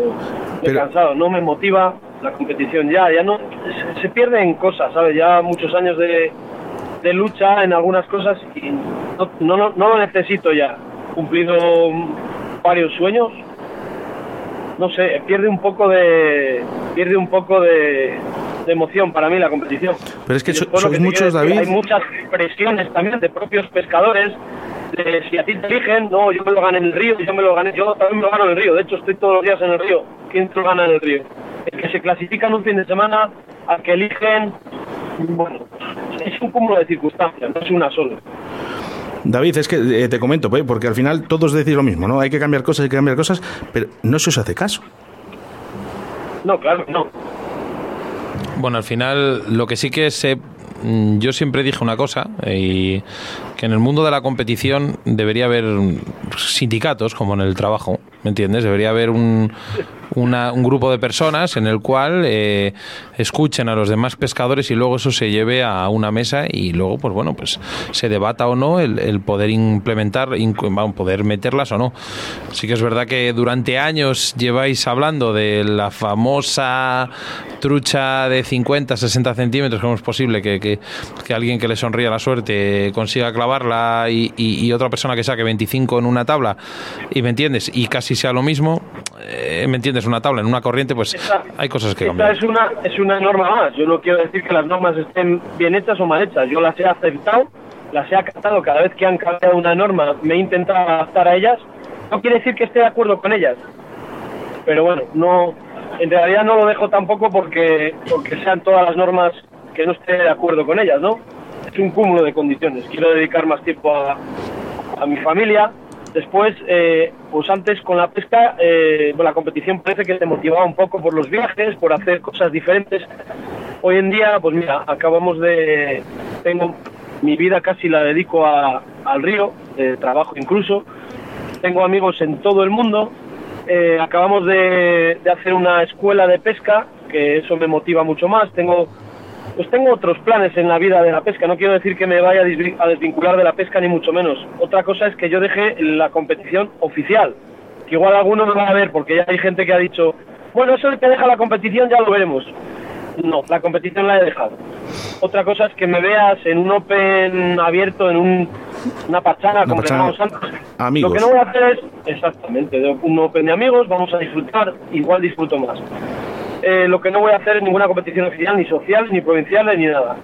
cansado, no me motiva la competición ya, ya no, se, se pierden cosas, ¿sabes? Ya muchos años de, de lucha en algunas cosas y no, no, no, no lo necesito ya. Cumplido varios sueños, no sé, pierde un poco de pierde un poco de, de emoción para mí la competición. Pero es que so- sois muchos, David. Hay muchas presiones también de propios pescadores. De si a ti te eligen, no, yo me lo gané en el río, yo me lo gané, yo también me lo gano en el río. De hecho, estoy todos los días en el río. ¿Quién te lo gana en el río? El que se clasifica en un fin de semana, al que eligen, bueno, es un cúmulo de circunstancias, no es una sola. David, es que eh, te comento, pues, porque al final todos decís lo mismo, ¿no? Hay que cambiar cosas, hay que cambiar cosas, pero no se os hace caso. No, claro, no. Bueno, al final lo que sí que sé, mm, yo siempre dije una cosa, y que en el mundo de la competición debería haber sindicatos como en el trabajo, ¿me entiendes? Debería haber un, una- un grupo de personas en el cual eh, escuchen a los demás pescadores y luego eso se lleve a una mesa y luego, pues bueno, pues se debata o no el, el poder implementar, poder meterlas o no. Sí que es verdad que durante años lleváis hablando de la famosa trucha de 50, 60 centímetros, cómo es posible que, que- que alguien que le sonría la suerte consiga clavarla y, y- y otra persona que saque 25 en una tabla, y me entiendes, y casi sea lo mismo, eh, me entiendes, una tabla en una corriente, pues hay cosas que Esta cambiar. es una, es una norma más. Yo no quiero decir que las normas estén bien hechas o mal hechas. Yo las he aceptado, las he acatado. Cada vez que han cambiado una norma me he intentado adaptar a ellas. No quiere decir que esté de acuerdo con ellas. Pero bueno, no, en realidad no lo dejo tampoco porque, porque sean todas las normas que no esté de acuerdo con ellas, ¿no? Es un cúmulo de condiciones. Quiero dedicar más tiempo a, a mi familia. Después, eh, pues antes con la pesca, eh, la competición parece que te motivaba un poco por los viajes, por hacer cosas diferentes. Hoy en día, pues mira, acabamos de... Tengo mi vida casi la dedico a- al río, de trabajo incluso. Tengo amigos en todo el mundo. Eh, acabamos de, de hacer una escuela de pesca, que eso me motiva mucho más. Tengo pues tengo otros planes en la vida de la pesca. No quiero decir que me vaya a desvi- a desvincular de la pesca ni mucho menos. Otra cosa es que yo deje la competición oficial. Que igual alguno me va a ver porque ya hay gente que ha dicho, bueno, eso de que deja la competición ya lo veremos. No, la competición la he dejado. Otra cosa es que me veas en un open abierto, en un- una pachana, como le pachana, llamamos antes. amigos. Lo que no voy a hacer es, exactamente, un open de amigos, vamos a disfrutar, igual disfruto más. Eh, lo que no voy a hacer es ninguna competición oficial, ni social, ni provincial, ni nada.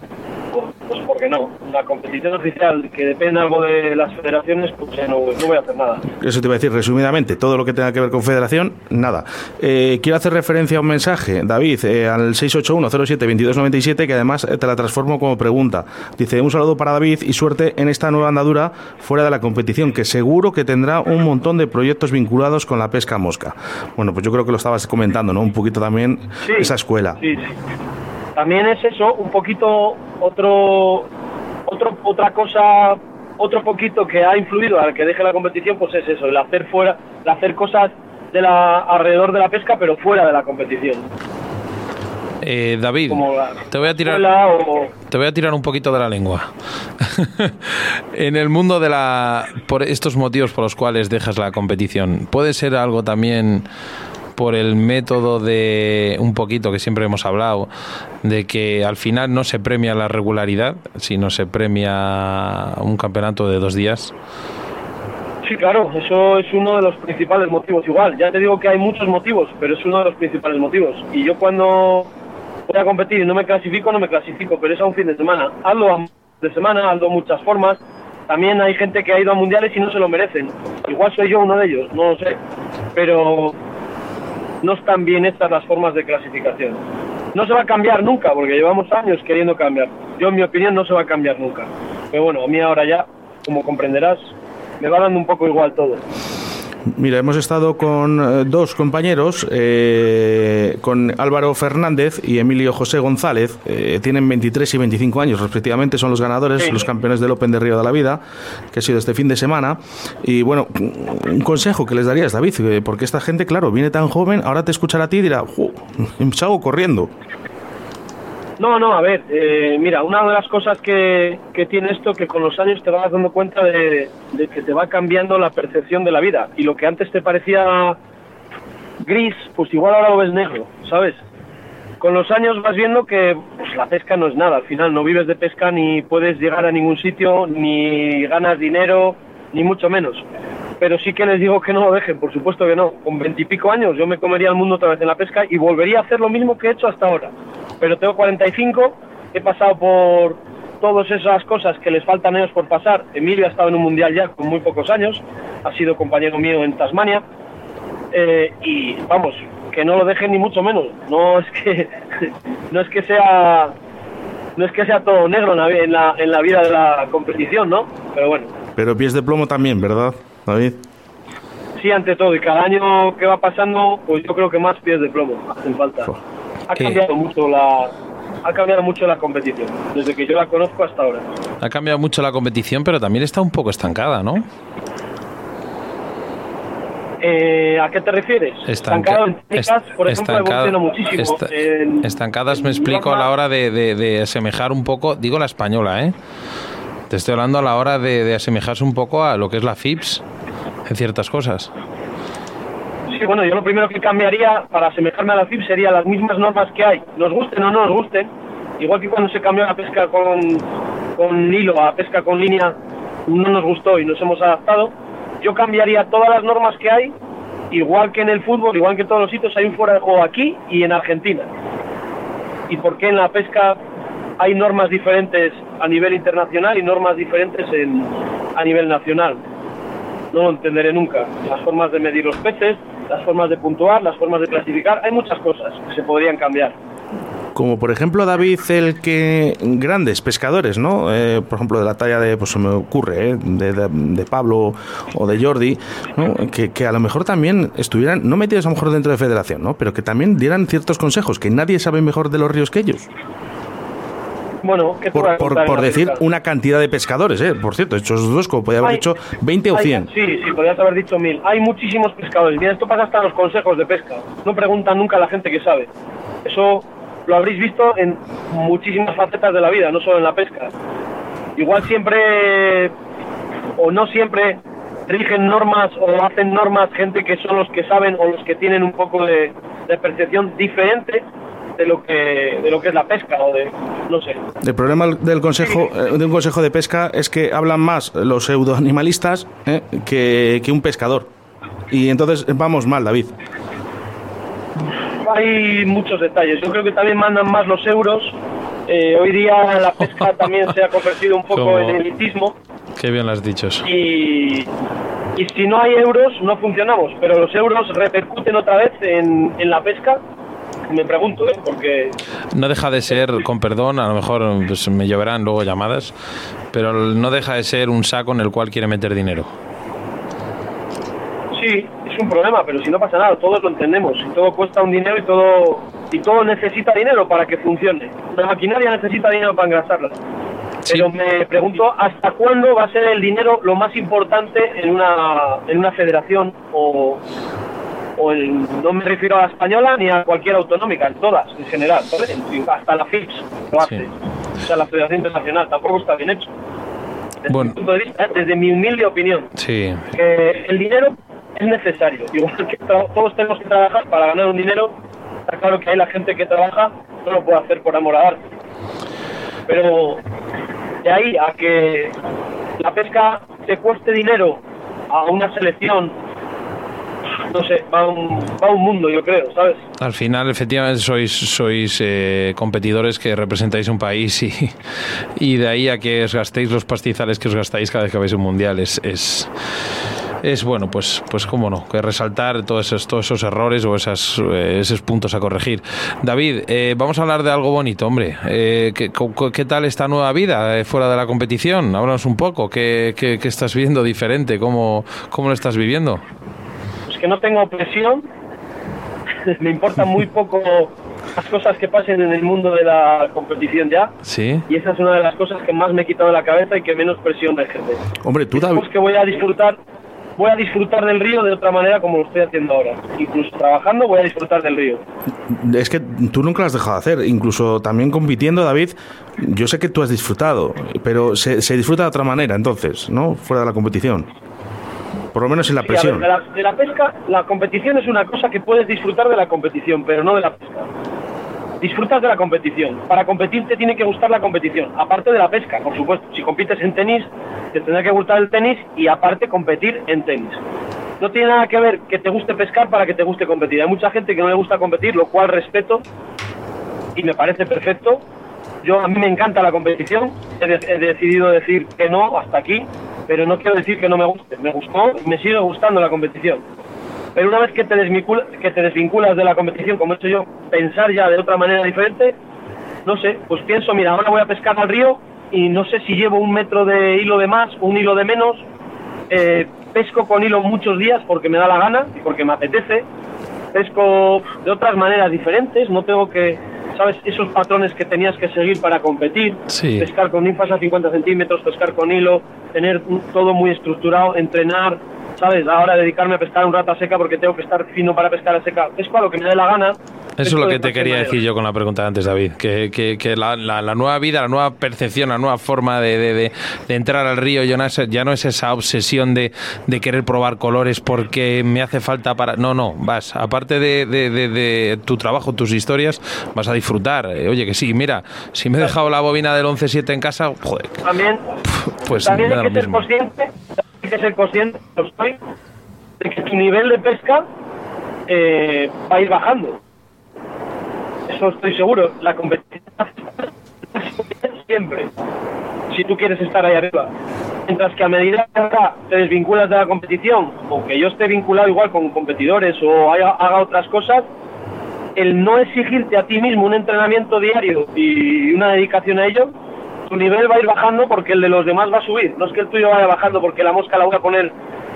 Pues, porque no. La competición oficial que depende algo de las federaciones, pues ya no, no voy a hacer nada. Eso te iba a decir resumidamente, todo lo que tenga que ver con federación, nada. Eh, quiero hacer referencia a un mensaje, David, eh, al 681072297, que además eh, te la transformo como pregunta. Dice, un saludo para David y suerte en esta nueva andadura fuera de la competición, que seguro que tendrá un montón de proyectos vinculados con la pesca mosca. Bueno, pues yo creo que lo estabas comentando, ¿no? Un poquito también Sí. esa escuela. Sí, sí. También es eso, un poquito otro, otro, otra cosa, otro poquito que ha influido al que deje la competición, pues es eso, el hacer fuera, el hacer cosas de la, alrededor de la pesca, pero fuera de la competición. Eh, David, te voy a tirar... Te voy a tirar un poquito de la lengua. en el mundo de la. por estos motivos por los cuales dejas la competición, ¿puede ser algo también por el método de un poquito que siempre hemos hablado, de que al final no se premia la regularidad, sino se premia un campeonato de dos días. Sí, claro, eso es uno de los principales motivos. Igual, ya te digo que hay muchos motivos, pero es uno de los principales motivos. Y yo cuando voy a competir y no me clasifico, no me clasifico, pero es a un fin de semana. Hazlo a de semana, hazlo muchas formas. También hay gente que ha ido a mundiales y no se lo merecen. Igual soy yo uno de ellos, no lo sé. Pero no están bien estas las formas de clasificación. No se va a cambiar nunca, porque llevamos años queriendo cambiar. Yo, en mi opinión, no se va a cambiar nunca. Pero bueno, a mí ahora ya, como comprenderás, me va dando un poco igual todo. Mira, hemos estado con eh, dos compañeros, eh, con Álvaro Fernández y Emilio José González. Eh, tienen 23 y 25 años, respectivamente, son los ganadores, los campeones del Open de Río de la Vida, que ha sido este fin de semana. Y bueno, un consejo que les darías, David, porque esta gente, claro, viene tan joven, ahora te escuchará a ti y dirá, salgo corriendo. No, no, a ver, eh, mira, una de las cosas que, que, tiene esto que con los años te vas dando cuenta de, que te va cambiando la percepción de la vida y lo que antes te parecía gris, pues igual ahora lo ves negro, ¿sabes? Con los años vas viendo que pues, la pesca no es nada, al final no vives de pesca ni puedes llegar a ningún sitio, ni ganas dinero, ni mucho menos. Pero sí que les digo que no lo dejen, por supuesto que no. Con veintipico años yo me comería el mundo otra vez en la pesca y volvería a hacer lo mismo que he hecho hasta ahora pero tengo 45, he pasado por todas esas cosas que les faltan ellos por pasar. Emilio ha estado en un mundial ya con muy pocos años, ha sido compañero mío en Tasmania, eh, y vamos, que no lo dejen ni mucho menos. No es que, no es que sea no es que sea todo negro en la, en la, vida de la competición, ¿no? Pero bueno. Pero pies de plomo también, ¿verdad, David? Sí, ante todo. Y cada año que va pasando, pues yo creo que más pies de plomo hacen falta ha cambiado mucho la ha cambiado mucho la competición desde que yo la conozco hasta ahora. Ha cambiado mucho la competición, pero también está un poco estancada, ¿no? Eh, ¿A qué te refieres? Estanca por ejemplo, muchísimo. estancadas me explico a la hora de, de, asemejar un poco, digo la española, ¿eh? Te estoy hablando a la hora de, de asemejarse un poco a lo que es la FIPS en ciertas cosas. Bueno, yo lo primero que cambiaría para asemejarme a la FIP sería las mismas normas que hay, nos gusten o no nos gusten, igual que cuando se cambió la pesca con, con hilo a pesca con línea, no nos gustó y nos hemos adaptado, yo cambiaría todas las normas que hay, igual que en el fútbol, igual que en todos los sitios, hay un fuera de juego aquí y en Argentina. ¿Y por qué en la pesca hay normas diferentes a nivel internacional y normas diferentes en, a nivel nacional? No lo entenderé nunca. Las formas de medir los peces, las formas de puntuar, las formas de clasificar, hay muchas cosas que se podrían cambiar. Como por ejemplo, David, el que grandes pescadores, ¿no? Eh, por ejemplo, de la talla de, pues se me ocurre, ¿eh? de, Pablo o de Jordi, ¿no? que, que, a lo mejor también estuvieran, no metidos a lo mejor dentro de federación, ¿no? Pero que también dieran ciertos consejos, que nadie sabe mejor de los ríos que ellos. Bueno, por, por, decir una cantidad de pescadores, ¿eh? Por cierto, estos dos, como podía haber dicho 20 o 100. sí, sí, podrías haber dicho 1000. Hay muchísimos pescadores. Mira, esto pasa hasta en los consejos de pesca. No preguntan nunca a la gente que sabe. Eso lo habréis visto en muchísimas facetas de la vida, no solo en la pesca. Igual siempre, o no siempre, rigen normas o hacen normas gente que son los que saben o los que tienen un poco de, de percepción diferente de lo que de lo que es la pesca o de no sé. El problema del consejo eh, de un consejo de pesca es que hablan más los pseudoanimalistas eh, que, que un pescador. Y entonces vamos mal, David. Hay muchos detalles. Yo creo que también mandan más los euros. Eh, hoy día la pesca también se ha convertido un poco en elitismo. Qué bien lo has dicho. Y, y si no hay euros, no funcionamos. Pero los euros repercuten otra vez en, en la pesca me pregunto, ¿eh? porque... No deja de ser, con perdón, a lo mejor pues, me lloverán luego llamadas, pero no deja de ser un saco en el cual quiere meter dinero. Sí, es un problema, pero si no pasa nada, todos lo entendemos. Y todo cuesta un dinero y todo, y todo necesita dinero para que funcione. La maquinaria necesita dinero para engrasarla. Pero me pregunto hasta cuándo va a ser el dinero lo más importante en una, en una federación o, o no me refiero a la española ni a cualquier autonómica, en todas, en general, hasta la FIPS lo hace, o sea, la Federación Internacional, tampoco está bien hecho. Desde mi punto de vista, desde mi humilde opinión, sí. el dinero es necesario. Igual que todos tenemos que trabajar para ganar un dinero, está claro que hay la gente que trabaja no lo puede hacer por amor a arte. Pero de ahí a que la pesca te cueste dinero a una selección, no sé, va un, va un mundo, yo creo, ¿sabes? Al final, efectivamente, sois, sois eh, competidores que representáis un país y, y de ahí a que os gastéis los pastizales que os gastáis cada vez que vais a un mundial es, es, es, bueno, pues, pues cómo no, que resaltar todos esos, todos esos errores o esas, eh, esos puntos a corregir. David, eh, vamos a hablar de algo bonito, hombre. Eh, ¿qué, qué tal esta nueva vida eh, fuera de la competición? Háblanos un poco, ¿qué, qué, qué estás viendo diferente? ¿Cómo, ¿Cómo lo estás viviendo? Que no tengo presión, me importan muy poco las cosas que pasen en el mundo de la competición ya, Sí. y esa es una de las cosas que más me he quitado de la cabeza y que menos presión me ejerce. Hombre, tú, Pues que voy a disfrutar, voy a disfrutar del río de otra manera como lo estoy haciendo ahora. Incluso trabajando voy a disfrutar del río. es que tú nunca lo has dejado de hacer. Incluso también compitiendo, David, yo sé que tú has disfrutado, pero se, se disfruta de otra manera, entonces, ¿no? Fuera de la competición. Por lo menos sin la Sí, a ver, presión. de, la, de la pesca, la competición es una cosa que puedes disfrutar de la competición, pero no de la pesca. Disfrutas de la competición. Para competir te tiene que gustar la competición, aparte de la pesca, por supuesto. Si compites en tenis, te tendrá que gustar el tenis y aparte competir en tenis. No tiene nada que ver que te guste pescar para que te guste competir. Hay mucha gente que no le gusta competir, lo cual respeto y me parece perfecto. Yo a mí me encanta la competición, he, de- he decidido decir que no hasta aquí, pero no quiero decir que no me guste. Me gustó me sigue gustando la competición. Pero una vez que te, que te desvinculas de la competición, como he hecho yo, pensar ya de otra manera diferente, no sé, pues pienso, mira, ahora voy a pescar al río y no sé si llevo un metro de hilo de más, un hilo de menos, eh, pesco con hilo muchos días porque me da la gana y porque me apetece, pesco de otras maneras diferentes, no tengo que, ¿sabes? Esos patrones que tenías que seguir para competir, Sí. pescar con ninfas a 50 centímetros, pescar con hilo, tener todo muy estructurado, entrenar, ¿sabes? Ahora dedicarme a pescar un rato a seca porque tengo que estar fino para pescar a seca, pesco a lo que me dé la gana. Eso es lo que te quería manera. decir yo con la pregunta de antes, David. Que, que- que la, la- la nueva vida, la nueva percepción, la nueva forma de, de- de- de entrar al río ya no es, ya no es esa obsesión de, de querer probar colores porque me hace falta para. No, no, vas. Aparte de, de- de- de tu trabajo, tus historias, vas a disfrutar. Eh, Oye, que sí, mira, si me he dejado la bobina del 11-7 en casa, joder, También, pues también hay lo que ser consciente, que ser consciente, de que tu nivel de pesca eh, va a ir bajando. Eso estoy seguro. La competición siempre, si tú quieres estar ahí arriba. Mientras que a medida que te desvinculas de la competición, o que yo esté vinculado igual con competidores o haga otras cosas, el no exigirte a ti mismo un entrenamiento diario y una dedicación a ello, tu nivel va a ir bajando porque el de los demás va a subir. No es que el tuyo vaya bajando porque la mosca la voy a poner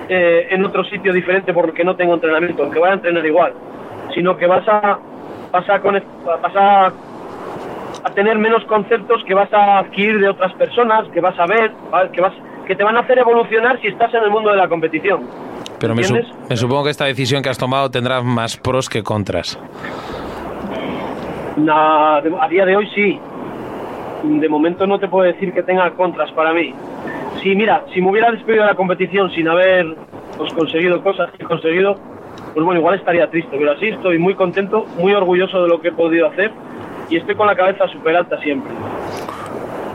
eh, en otro sitio diferente porque no tengo entrenamiento, aunque vaya a entrenar igual, sino que vas a, vas a, vas a, a tener menos conceptos que vas a adquirir de otras personas, que vas a ver, que, vas, que te van a hacer evolucionar si estás en el mundo de la competición. Pero me, me supongo que esta decisión que has tomado tendrá más pros que contras. De- a día de hoy sí. De momento no te puedo decir que tenga contras para mí. Sí, mira, si me hubiera despedido de la competición sin haber pues, conseguido cosas que he conseguido, pues bueno, igual estaría triste. Pero así estoy muy contento, muy orgulloso de lo que he podido hacer y estoy con la cabeza súper alta siempre.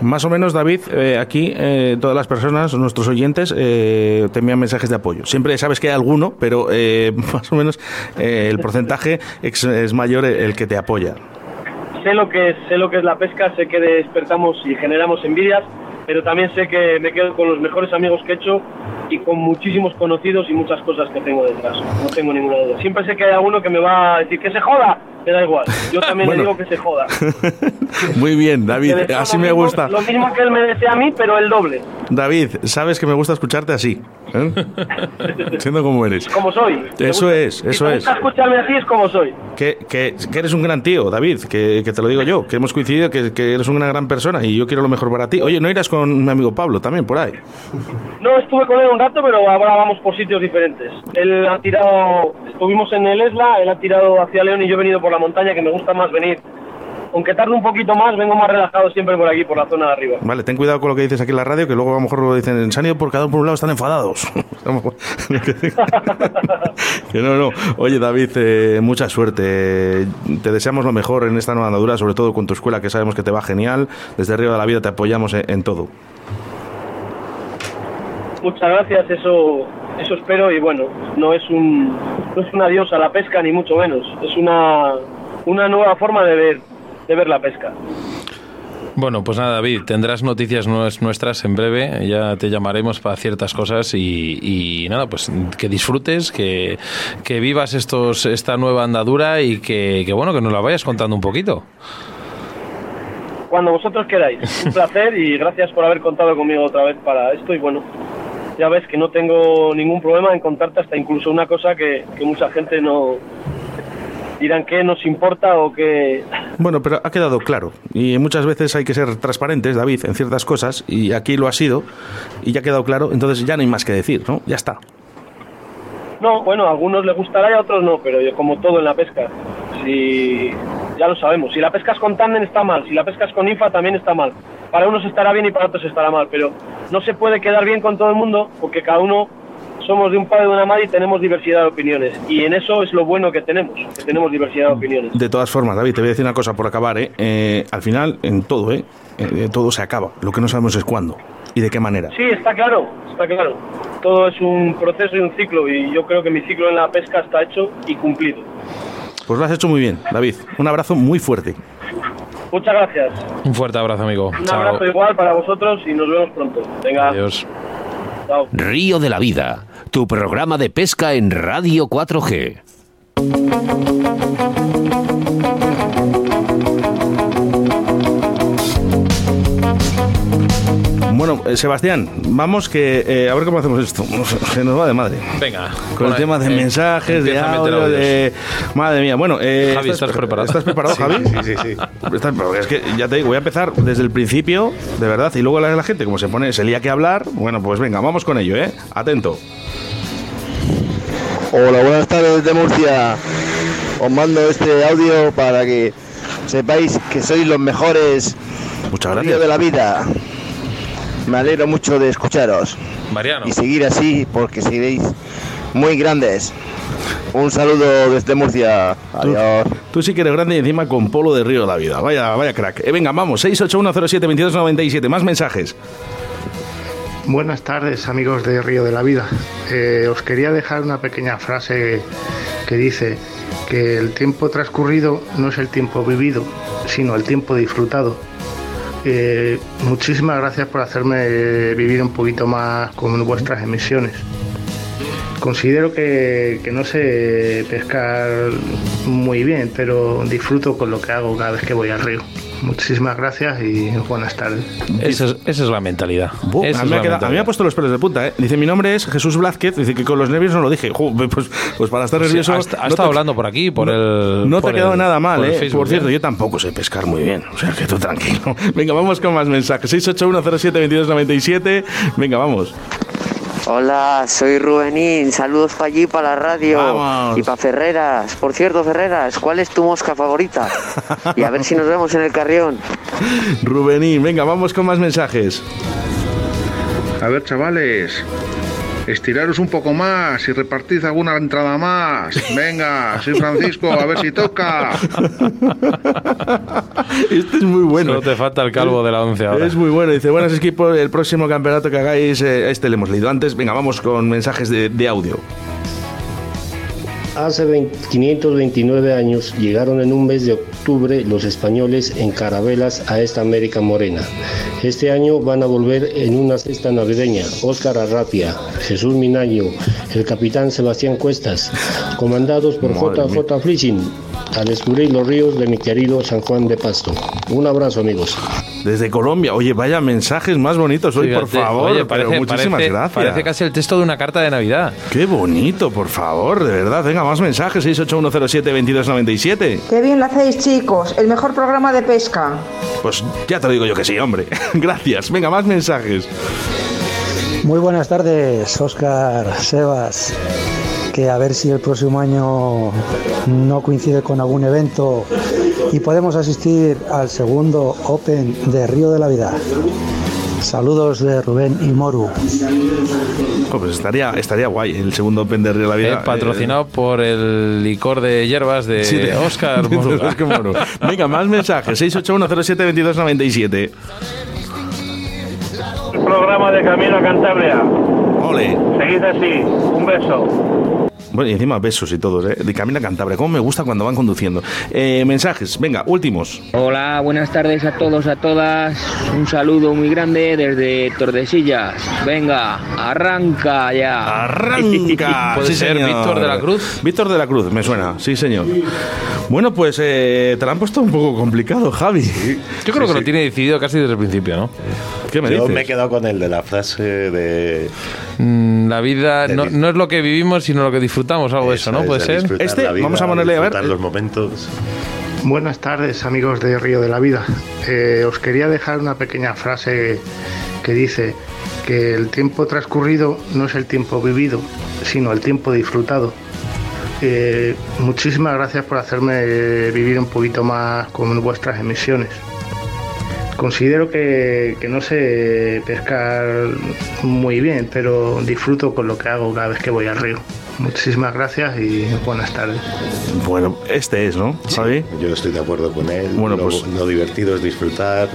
Más o menos, David, eh, aquí eh, todas las personas, nuestros oyentes, eh, te envían mensajes de apoyo. Siempre sabes que hay alguno, pero eh, más o menos el porcentaje es mayor el que te apoya. Sé lo que es, sé lo que es la pesca, sé que despertamos y generamos envidias, pero también sé que me quedo con los mejores amigos que he hecho y con muchísimos conocidos y muchas cosas que tengo detrás. No tengo ninguna duda. Siempre sé que hay alguno que me va a decir que se joda, me da igual. Yo también Bueno. le digo que se joda. Muy bien, David, así me mismo- gusta. Lo mismo que él me desea a mí, pero el doble, David, sabes que me gusta escucharte así, ¿eh? siendo como eres. como soy. Eso gusta- es, si eso te es. escucharme así es como soy. Que, que, que eres un gran tío, David, que, que te lo digo yo, que hemos coincidido, que, que eres una gran persona y yo quiero lo mejor para ti. Oye, ¿no irás con mi amigo Pablo también por ahí? No estuve con él un rato, pero ahora vamos por sitios diferentes. Él ha tirado, estuvimos en el Esla, él ha tirado hacia León y yo he venido por la montaña, que me gusta más venir aunque tarde un poquito más, vengo más relajado siempre por aquí, por la zona de arriba. Vale, ten cuidado con lo que dices aquí en la radio, que luego a lo mejor lo dicen en Sanio por cada uno por un lado están enfadados. que no, no. Oye, David, eh, mucha suerte. Te deseamos lo mejor en esta nueva andadura, sobre todo con tu escuela, que sabemos que te va genial. Desde Río de la Vida te apoyamos en, en todo. Muchas gracias, eso eso espero y bueno, no es un no es un adiós a la pesca ni mucho menos, es una una nueva forma de ver de ver la pesca. Bueno, pues nada, David, tendrás noticias nues- nuestras en breve, ya te llamaremos para ciertas cosas y, y nada, pues que disfrutes, que, que vivas estos esta nueva andadura y que, que bueno, que nos la vayas contando un poquito. Cuando vosotros queráis, un placer y gracias por haber contado conmigo otra vez para esto y bueno, ya ves que no tengo ningún problema en contarte hasta incluso una cosa que, que mucha gente no dirán que nos importa o que Bueno, pero ha quedado claro. Y muchas veces hay que ser transparentes, David, en ciertas cosas. Y aquí lo ha sido. Y ya ha quedado claro. Entonces ya no hay más que decir, ¿no? Ya está. No, bueno, a algunos les gustará y a otros no, pero yo como todo en la pesca, si ya lo sabemos, si la pescas con tándem está mal, si la pescas con infa también está mal. Para unos estará bien y para otros estará mal, pero no se puede quedar bien con todo el mundo porque cada uno somos de un padre y de una madre y tenemos diversidad de opiniones. Y en eso es lo bueno que tenemos, que tenemos diversidad de opiniones. De todas formas, David, te voy a decir una cosa por acabar, ¿eh? Eh, al final, en todo, ¿eh? Eh, todo se acaba. Lo que no sabemos es cuándo y de qué manera. Sí, está claro, está claro. Todo es un proceso y un ciclo y yo creo que mi ciclo en la pesca está hecho y cumplido. Pues lo has hecho muy bien, David. Un abrazo muy fuerte. Muchas gracias. Un fuerte abrazo, amigo. Un Chao. abrazo igual para vosotros y nos vemos pronto. Venga. Adiós. Chao. Río de la Vida, tu programa de pesca en Radio 4G. Bueno, eh, Sebastián, vamos que eh, a ver cómo hacemos esto. Se nos va de madre. Venga. Con el tema de eh, mensajes, de audio, de... Madre mía, bueno... eh, Javi, ¿estás preparado? ¿Estás preparado, Sí, Javi? sí, sí, sí. Estás- es que ya te digo, voy a empezar desde el principio, de verdad, y luego la, la gente, como se pone, se lía que hablar, bueno, pues venga, vamos con ello, ¿eh? Atento. Hola, buenas tardes de Murcia. Os mando este audio para que sepáis que sois los mejores Muchas gracias. de la vida. Me alegro mucho de escucharos Mariano. y seguir así porque seréis muy grandes. Un saludo desde Murcia. Adiós. Tú sí que eres grande y encima con polo de Río de la Vida. Vaya, vaya crack. Eh, venga, vamos, 681072297, más mensajes. Buenas tardes amigos de Río de la Vida. Eh, os quería dejar una pequeña frase que dice que el tiempo transcurrido no es el tiempo vivido, sino el tiempo disfrutado. Muchísimas gracias por hacerme vivir un poquito más con vuestras emisiones. Considero que, que no sé pescar muy bien, pero disfruto con lo que hago cada vez que voy al río. Muchísimas gracias y buenas tardes. Esa es, esa es la mentalidad. A, es mí me la ha quedado- a mí me ha mentalidad. puesto los pelos de punta, ¿eh? Dice, mi nombre es Jesús Blázquez. Dice que con los nervios no lo dije. Pues, pues para estar Sí, nervioso... ha, est- ha no estado te- hablando por aquí, por el. No te ha quedado el- nada mal, por ¿eh? Facebook, Por cierto, ¿eh? yo tampoco sé pescar muy bien. O sea, que tú tranquilo. Venga, vamos con más mensajes. 681072297. Venga, vamos. Hola, soy Rubenín. Saludos para allí, para la radio. Vamos. Y para Ferreras. Por cierto, Ferreras, ¿cuál es tu mosca favorita? Y a ver si nos vemos en el carrión. Rubenín, venga, vamos con más mensajes. A ver, chavales, estiraros un poco más y repartid alguna entrada más. Venga, soy Francisco, a ver si toca. Este es muy bueno. Solo te falta el calvo de la 11 ahora. Es muy bueno. Dice, buenas equipo, el próximo campeonato que hagáis, eh, este le hemos leído antes. Venga, vamos con mensajes de, de audio. Hace 20 529 años llegaron en un mes de octubre los españoles en carabelas a esta América morena. Este año van a volver en una cesta navideña. Óscar Arratia, Jesús Minayo, el capitán Sebastián Cuestas, comandados por Madre JJ Fishing, a descubrir los ríos de mi querido San Juan de Pasto. Un abrazo amigos. Desde Colombia. Oye, vaya mensajes más bonitos hoy, por favor. oye, pero muchísimas parece- gracias. Parece casi el texto de una carta de Navidad. Qué bonito, por favor, de verdad. Venga, más mensajes. 681072297. Qué bien lo hacéis, chicos. El mejor programa de pesca. Pues ya te lo digo yo que sí, hombre. Gracias. Venga, más mensajes. Muy buenas tardes, Oscar, Sebas. Que a ver si el próximo año no coincide con algún evento y podemos asistir al segundo Open de Río de la Vida. Saludos de Rubén y Moru. Pues estaría, estaría guay el segundo Open de Río de la Vida. Eh, patrocinado por el licor de hierbas de, Sí, de- Oscar de Moruga. Oscar Moruga. Venga, más mensajes. 681072297. El programa de Camino a Cantabria. Ole. Seguid así. Un beso. Bueno, y encima besos y todo, ¿eh? De Camina Cantabria. ¿Cómo me gusta cuando van conduciendo? Eh, mensajes, venga, últimos. Hola, buenas tardes a todos, a todas. Un saludo muy grande desde Tordesillas. Venga, arranca ya. ¡Arranca! ¿Puede ser Víctor de la Cruz? Víctor de la Cruz, me suena, sí, señor. Bueno, pues eh, te lo han puesto un poco complicado, Javi. Yo creo que lo tiene decidido casi desde el principio, ¿no? ¿Qué me Yo dices? me he quedado con el de la frase de. Mm, La vida no, no es lo que vivimos, sino lo que disfrutamos, algo de eso, ¿no? es, Puede de ser. Este, vida, vamos a ponerle, a ver, los momentos. Buenas tardes amigos de Río de la Vida. Eh, os quería dejar una pequeña frase que dice que el tiempo transcurrido no es el tiempo vivido, sino el tiempo disfrutado. Eh, muchísimas gracias por hacerme vivir un poquito más con vuestras emisiones. Considero que, que no sé pescar muy bien, pero disfruto con lo que hago cada vez que voy al río. Muchísimas gracias y buenas tardes. Bueno, este es, ¿no, Javi? Yo estoy de acuerdo con él. Bueno, lo, pues- lo divertido es disfrutar.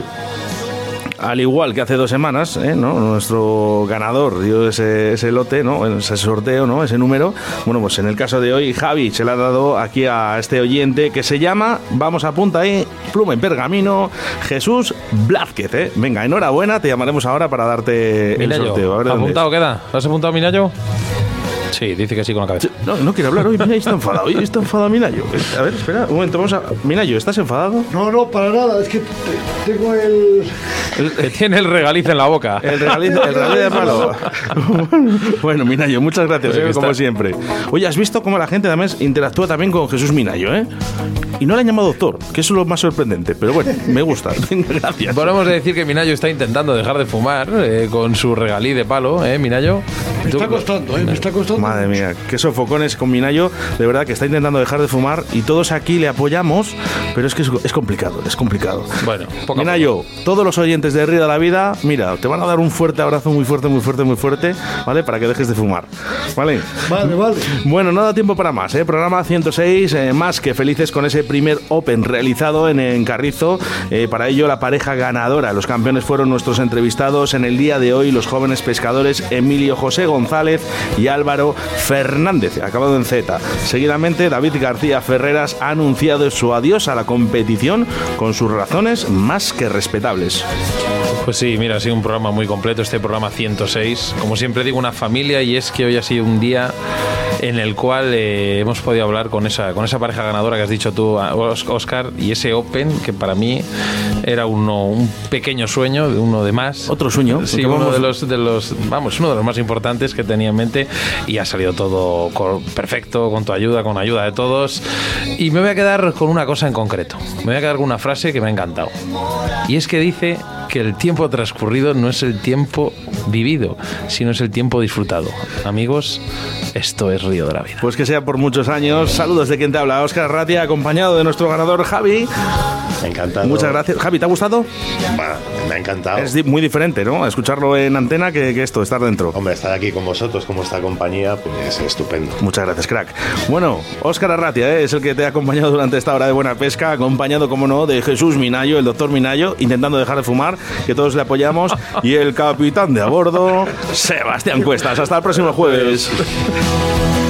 Al igual que hace dos semanas, ¿eh? ¿no? nuestro ganador dio ese, ese lote, ¿no? ese sorteo, ¿no? ese número. Bueno, pues en el caso de hoy, Javi se le ha dado aquí a este oyente que se llama, vamos a punta ahí, pluma en pergamino, Jesús Blázquez. ¿eh? Venga, enhorabuena, te llamaremos ahora para darte el sorteo. A ver de dónde ¿Apuntado queda? ¿Lo has apuntado, Minayo? Sí, dice que sí con la cabeza. No, no quiere hablar hoy, Minayo está enfadado. Hoy está enfadado Minayo. A ver, espera, un momento, vamos a. Minayo, ¿estás enfadado? No, no, para nada. Es que te- tengo el. Que tiene el regaliz en la boca. El regaliz, el regaliz de palo. bueno, Minayo, muchas gracias, Pues eh, como está- siempre. Oye, has visto cómo la gente también interactúa también con Jesús Minayo, ¿eh? Y no le han llamado doctor, que eso es lo más sorprendente. Pero bueno, me gusta. Gracias. Podemos decir que Minayo está intentando dejar de fumar eh, con su regalí de palo, ¿eh, Minayo? Me está costando, ¿eh? Me está costando. Madre mía, qué sofocones con Minayo. De verdad que está intentando dejar de fumar y todos aquí le apoyamos, pero es que es, es complicado, es complicado. Bueno, poco a Minayo, todos los oyentes de Río de la Vida, mira, te van a dar un fuerte abrazo muy fuerte, muy fuerte, muy fuerte, ¿vale? Para que dejes de fumar, ¿vale? Vale, vale. Bueno, no da tiempo para más, ¿eh? Programa 106, eh, más que felices con ese primer Open realizado en, en Carrizo. Eh, para ello, la pareja ganadora. Los campeones fueron nuestros entrevistados en el día de hoy, los jóvenes pescadores Emilio José González y Álvaro Fernández, acabado en Z. Seguidamente, David García Ferreras ha anunciado su adiós a la competición con sus razones más que respetables. Pues sí, mira, ha sido un programa muy completo, este programa 106. Como siempre digo, una familia y es que hoy ha sido un día en el cual eh, hemos podido hablar con esa, con esa pareja ganadora que has dicho tú, Os- Oscar, y ese Open que para mí era uno, un pequeño sueño, uno de más. Otro sueño. Sí, uno vamos- de los, de los, vamos, uno de los más importantes que tenía en mente y ha salido todo perfecto, con tu ayuda, con ayuda de todos. Y me voy a quedar con una cosa en concreto. Me voy a quedar con una frase que me ha encantado. Y es que dice que el tiempo transcurrido no es el tiempo vivido, sino es el tiempo disfrutado. Amigos, esto es Río de la Vida. Pues que sea por muchos años. Saludos de quien te habla, Oscar Ratia, acompañado de nuestro ganador Javi. Encantado. Muchas gracias. Javi, ¿te ha gustado? Va, me ha encantado. Es muy diferente, ¿no? Escucharlo en antena que, que esto, estar dentro. Hombre, estar aquí con vosotros, como esta compañía, pues estupendo. Muchas gracias, crack. Bueno, Óscar Arratia ¿eh? es el que te ha acompañado durante esta hora de buena pesca, acompañado, como no, de Jesús Minayo, el doctor Minayo, intentando dejar de fumar, que todos le apoyamos, y el capitán de a bordo, Sebastián Cuestas. Hasta el próximo jueves.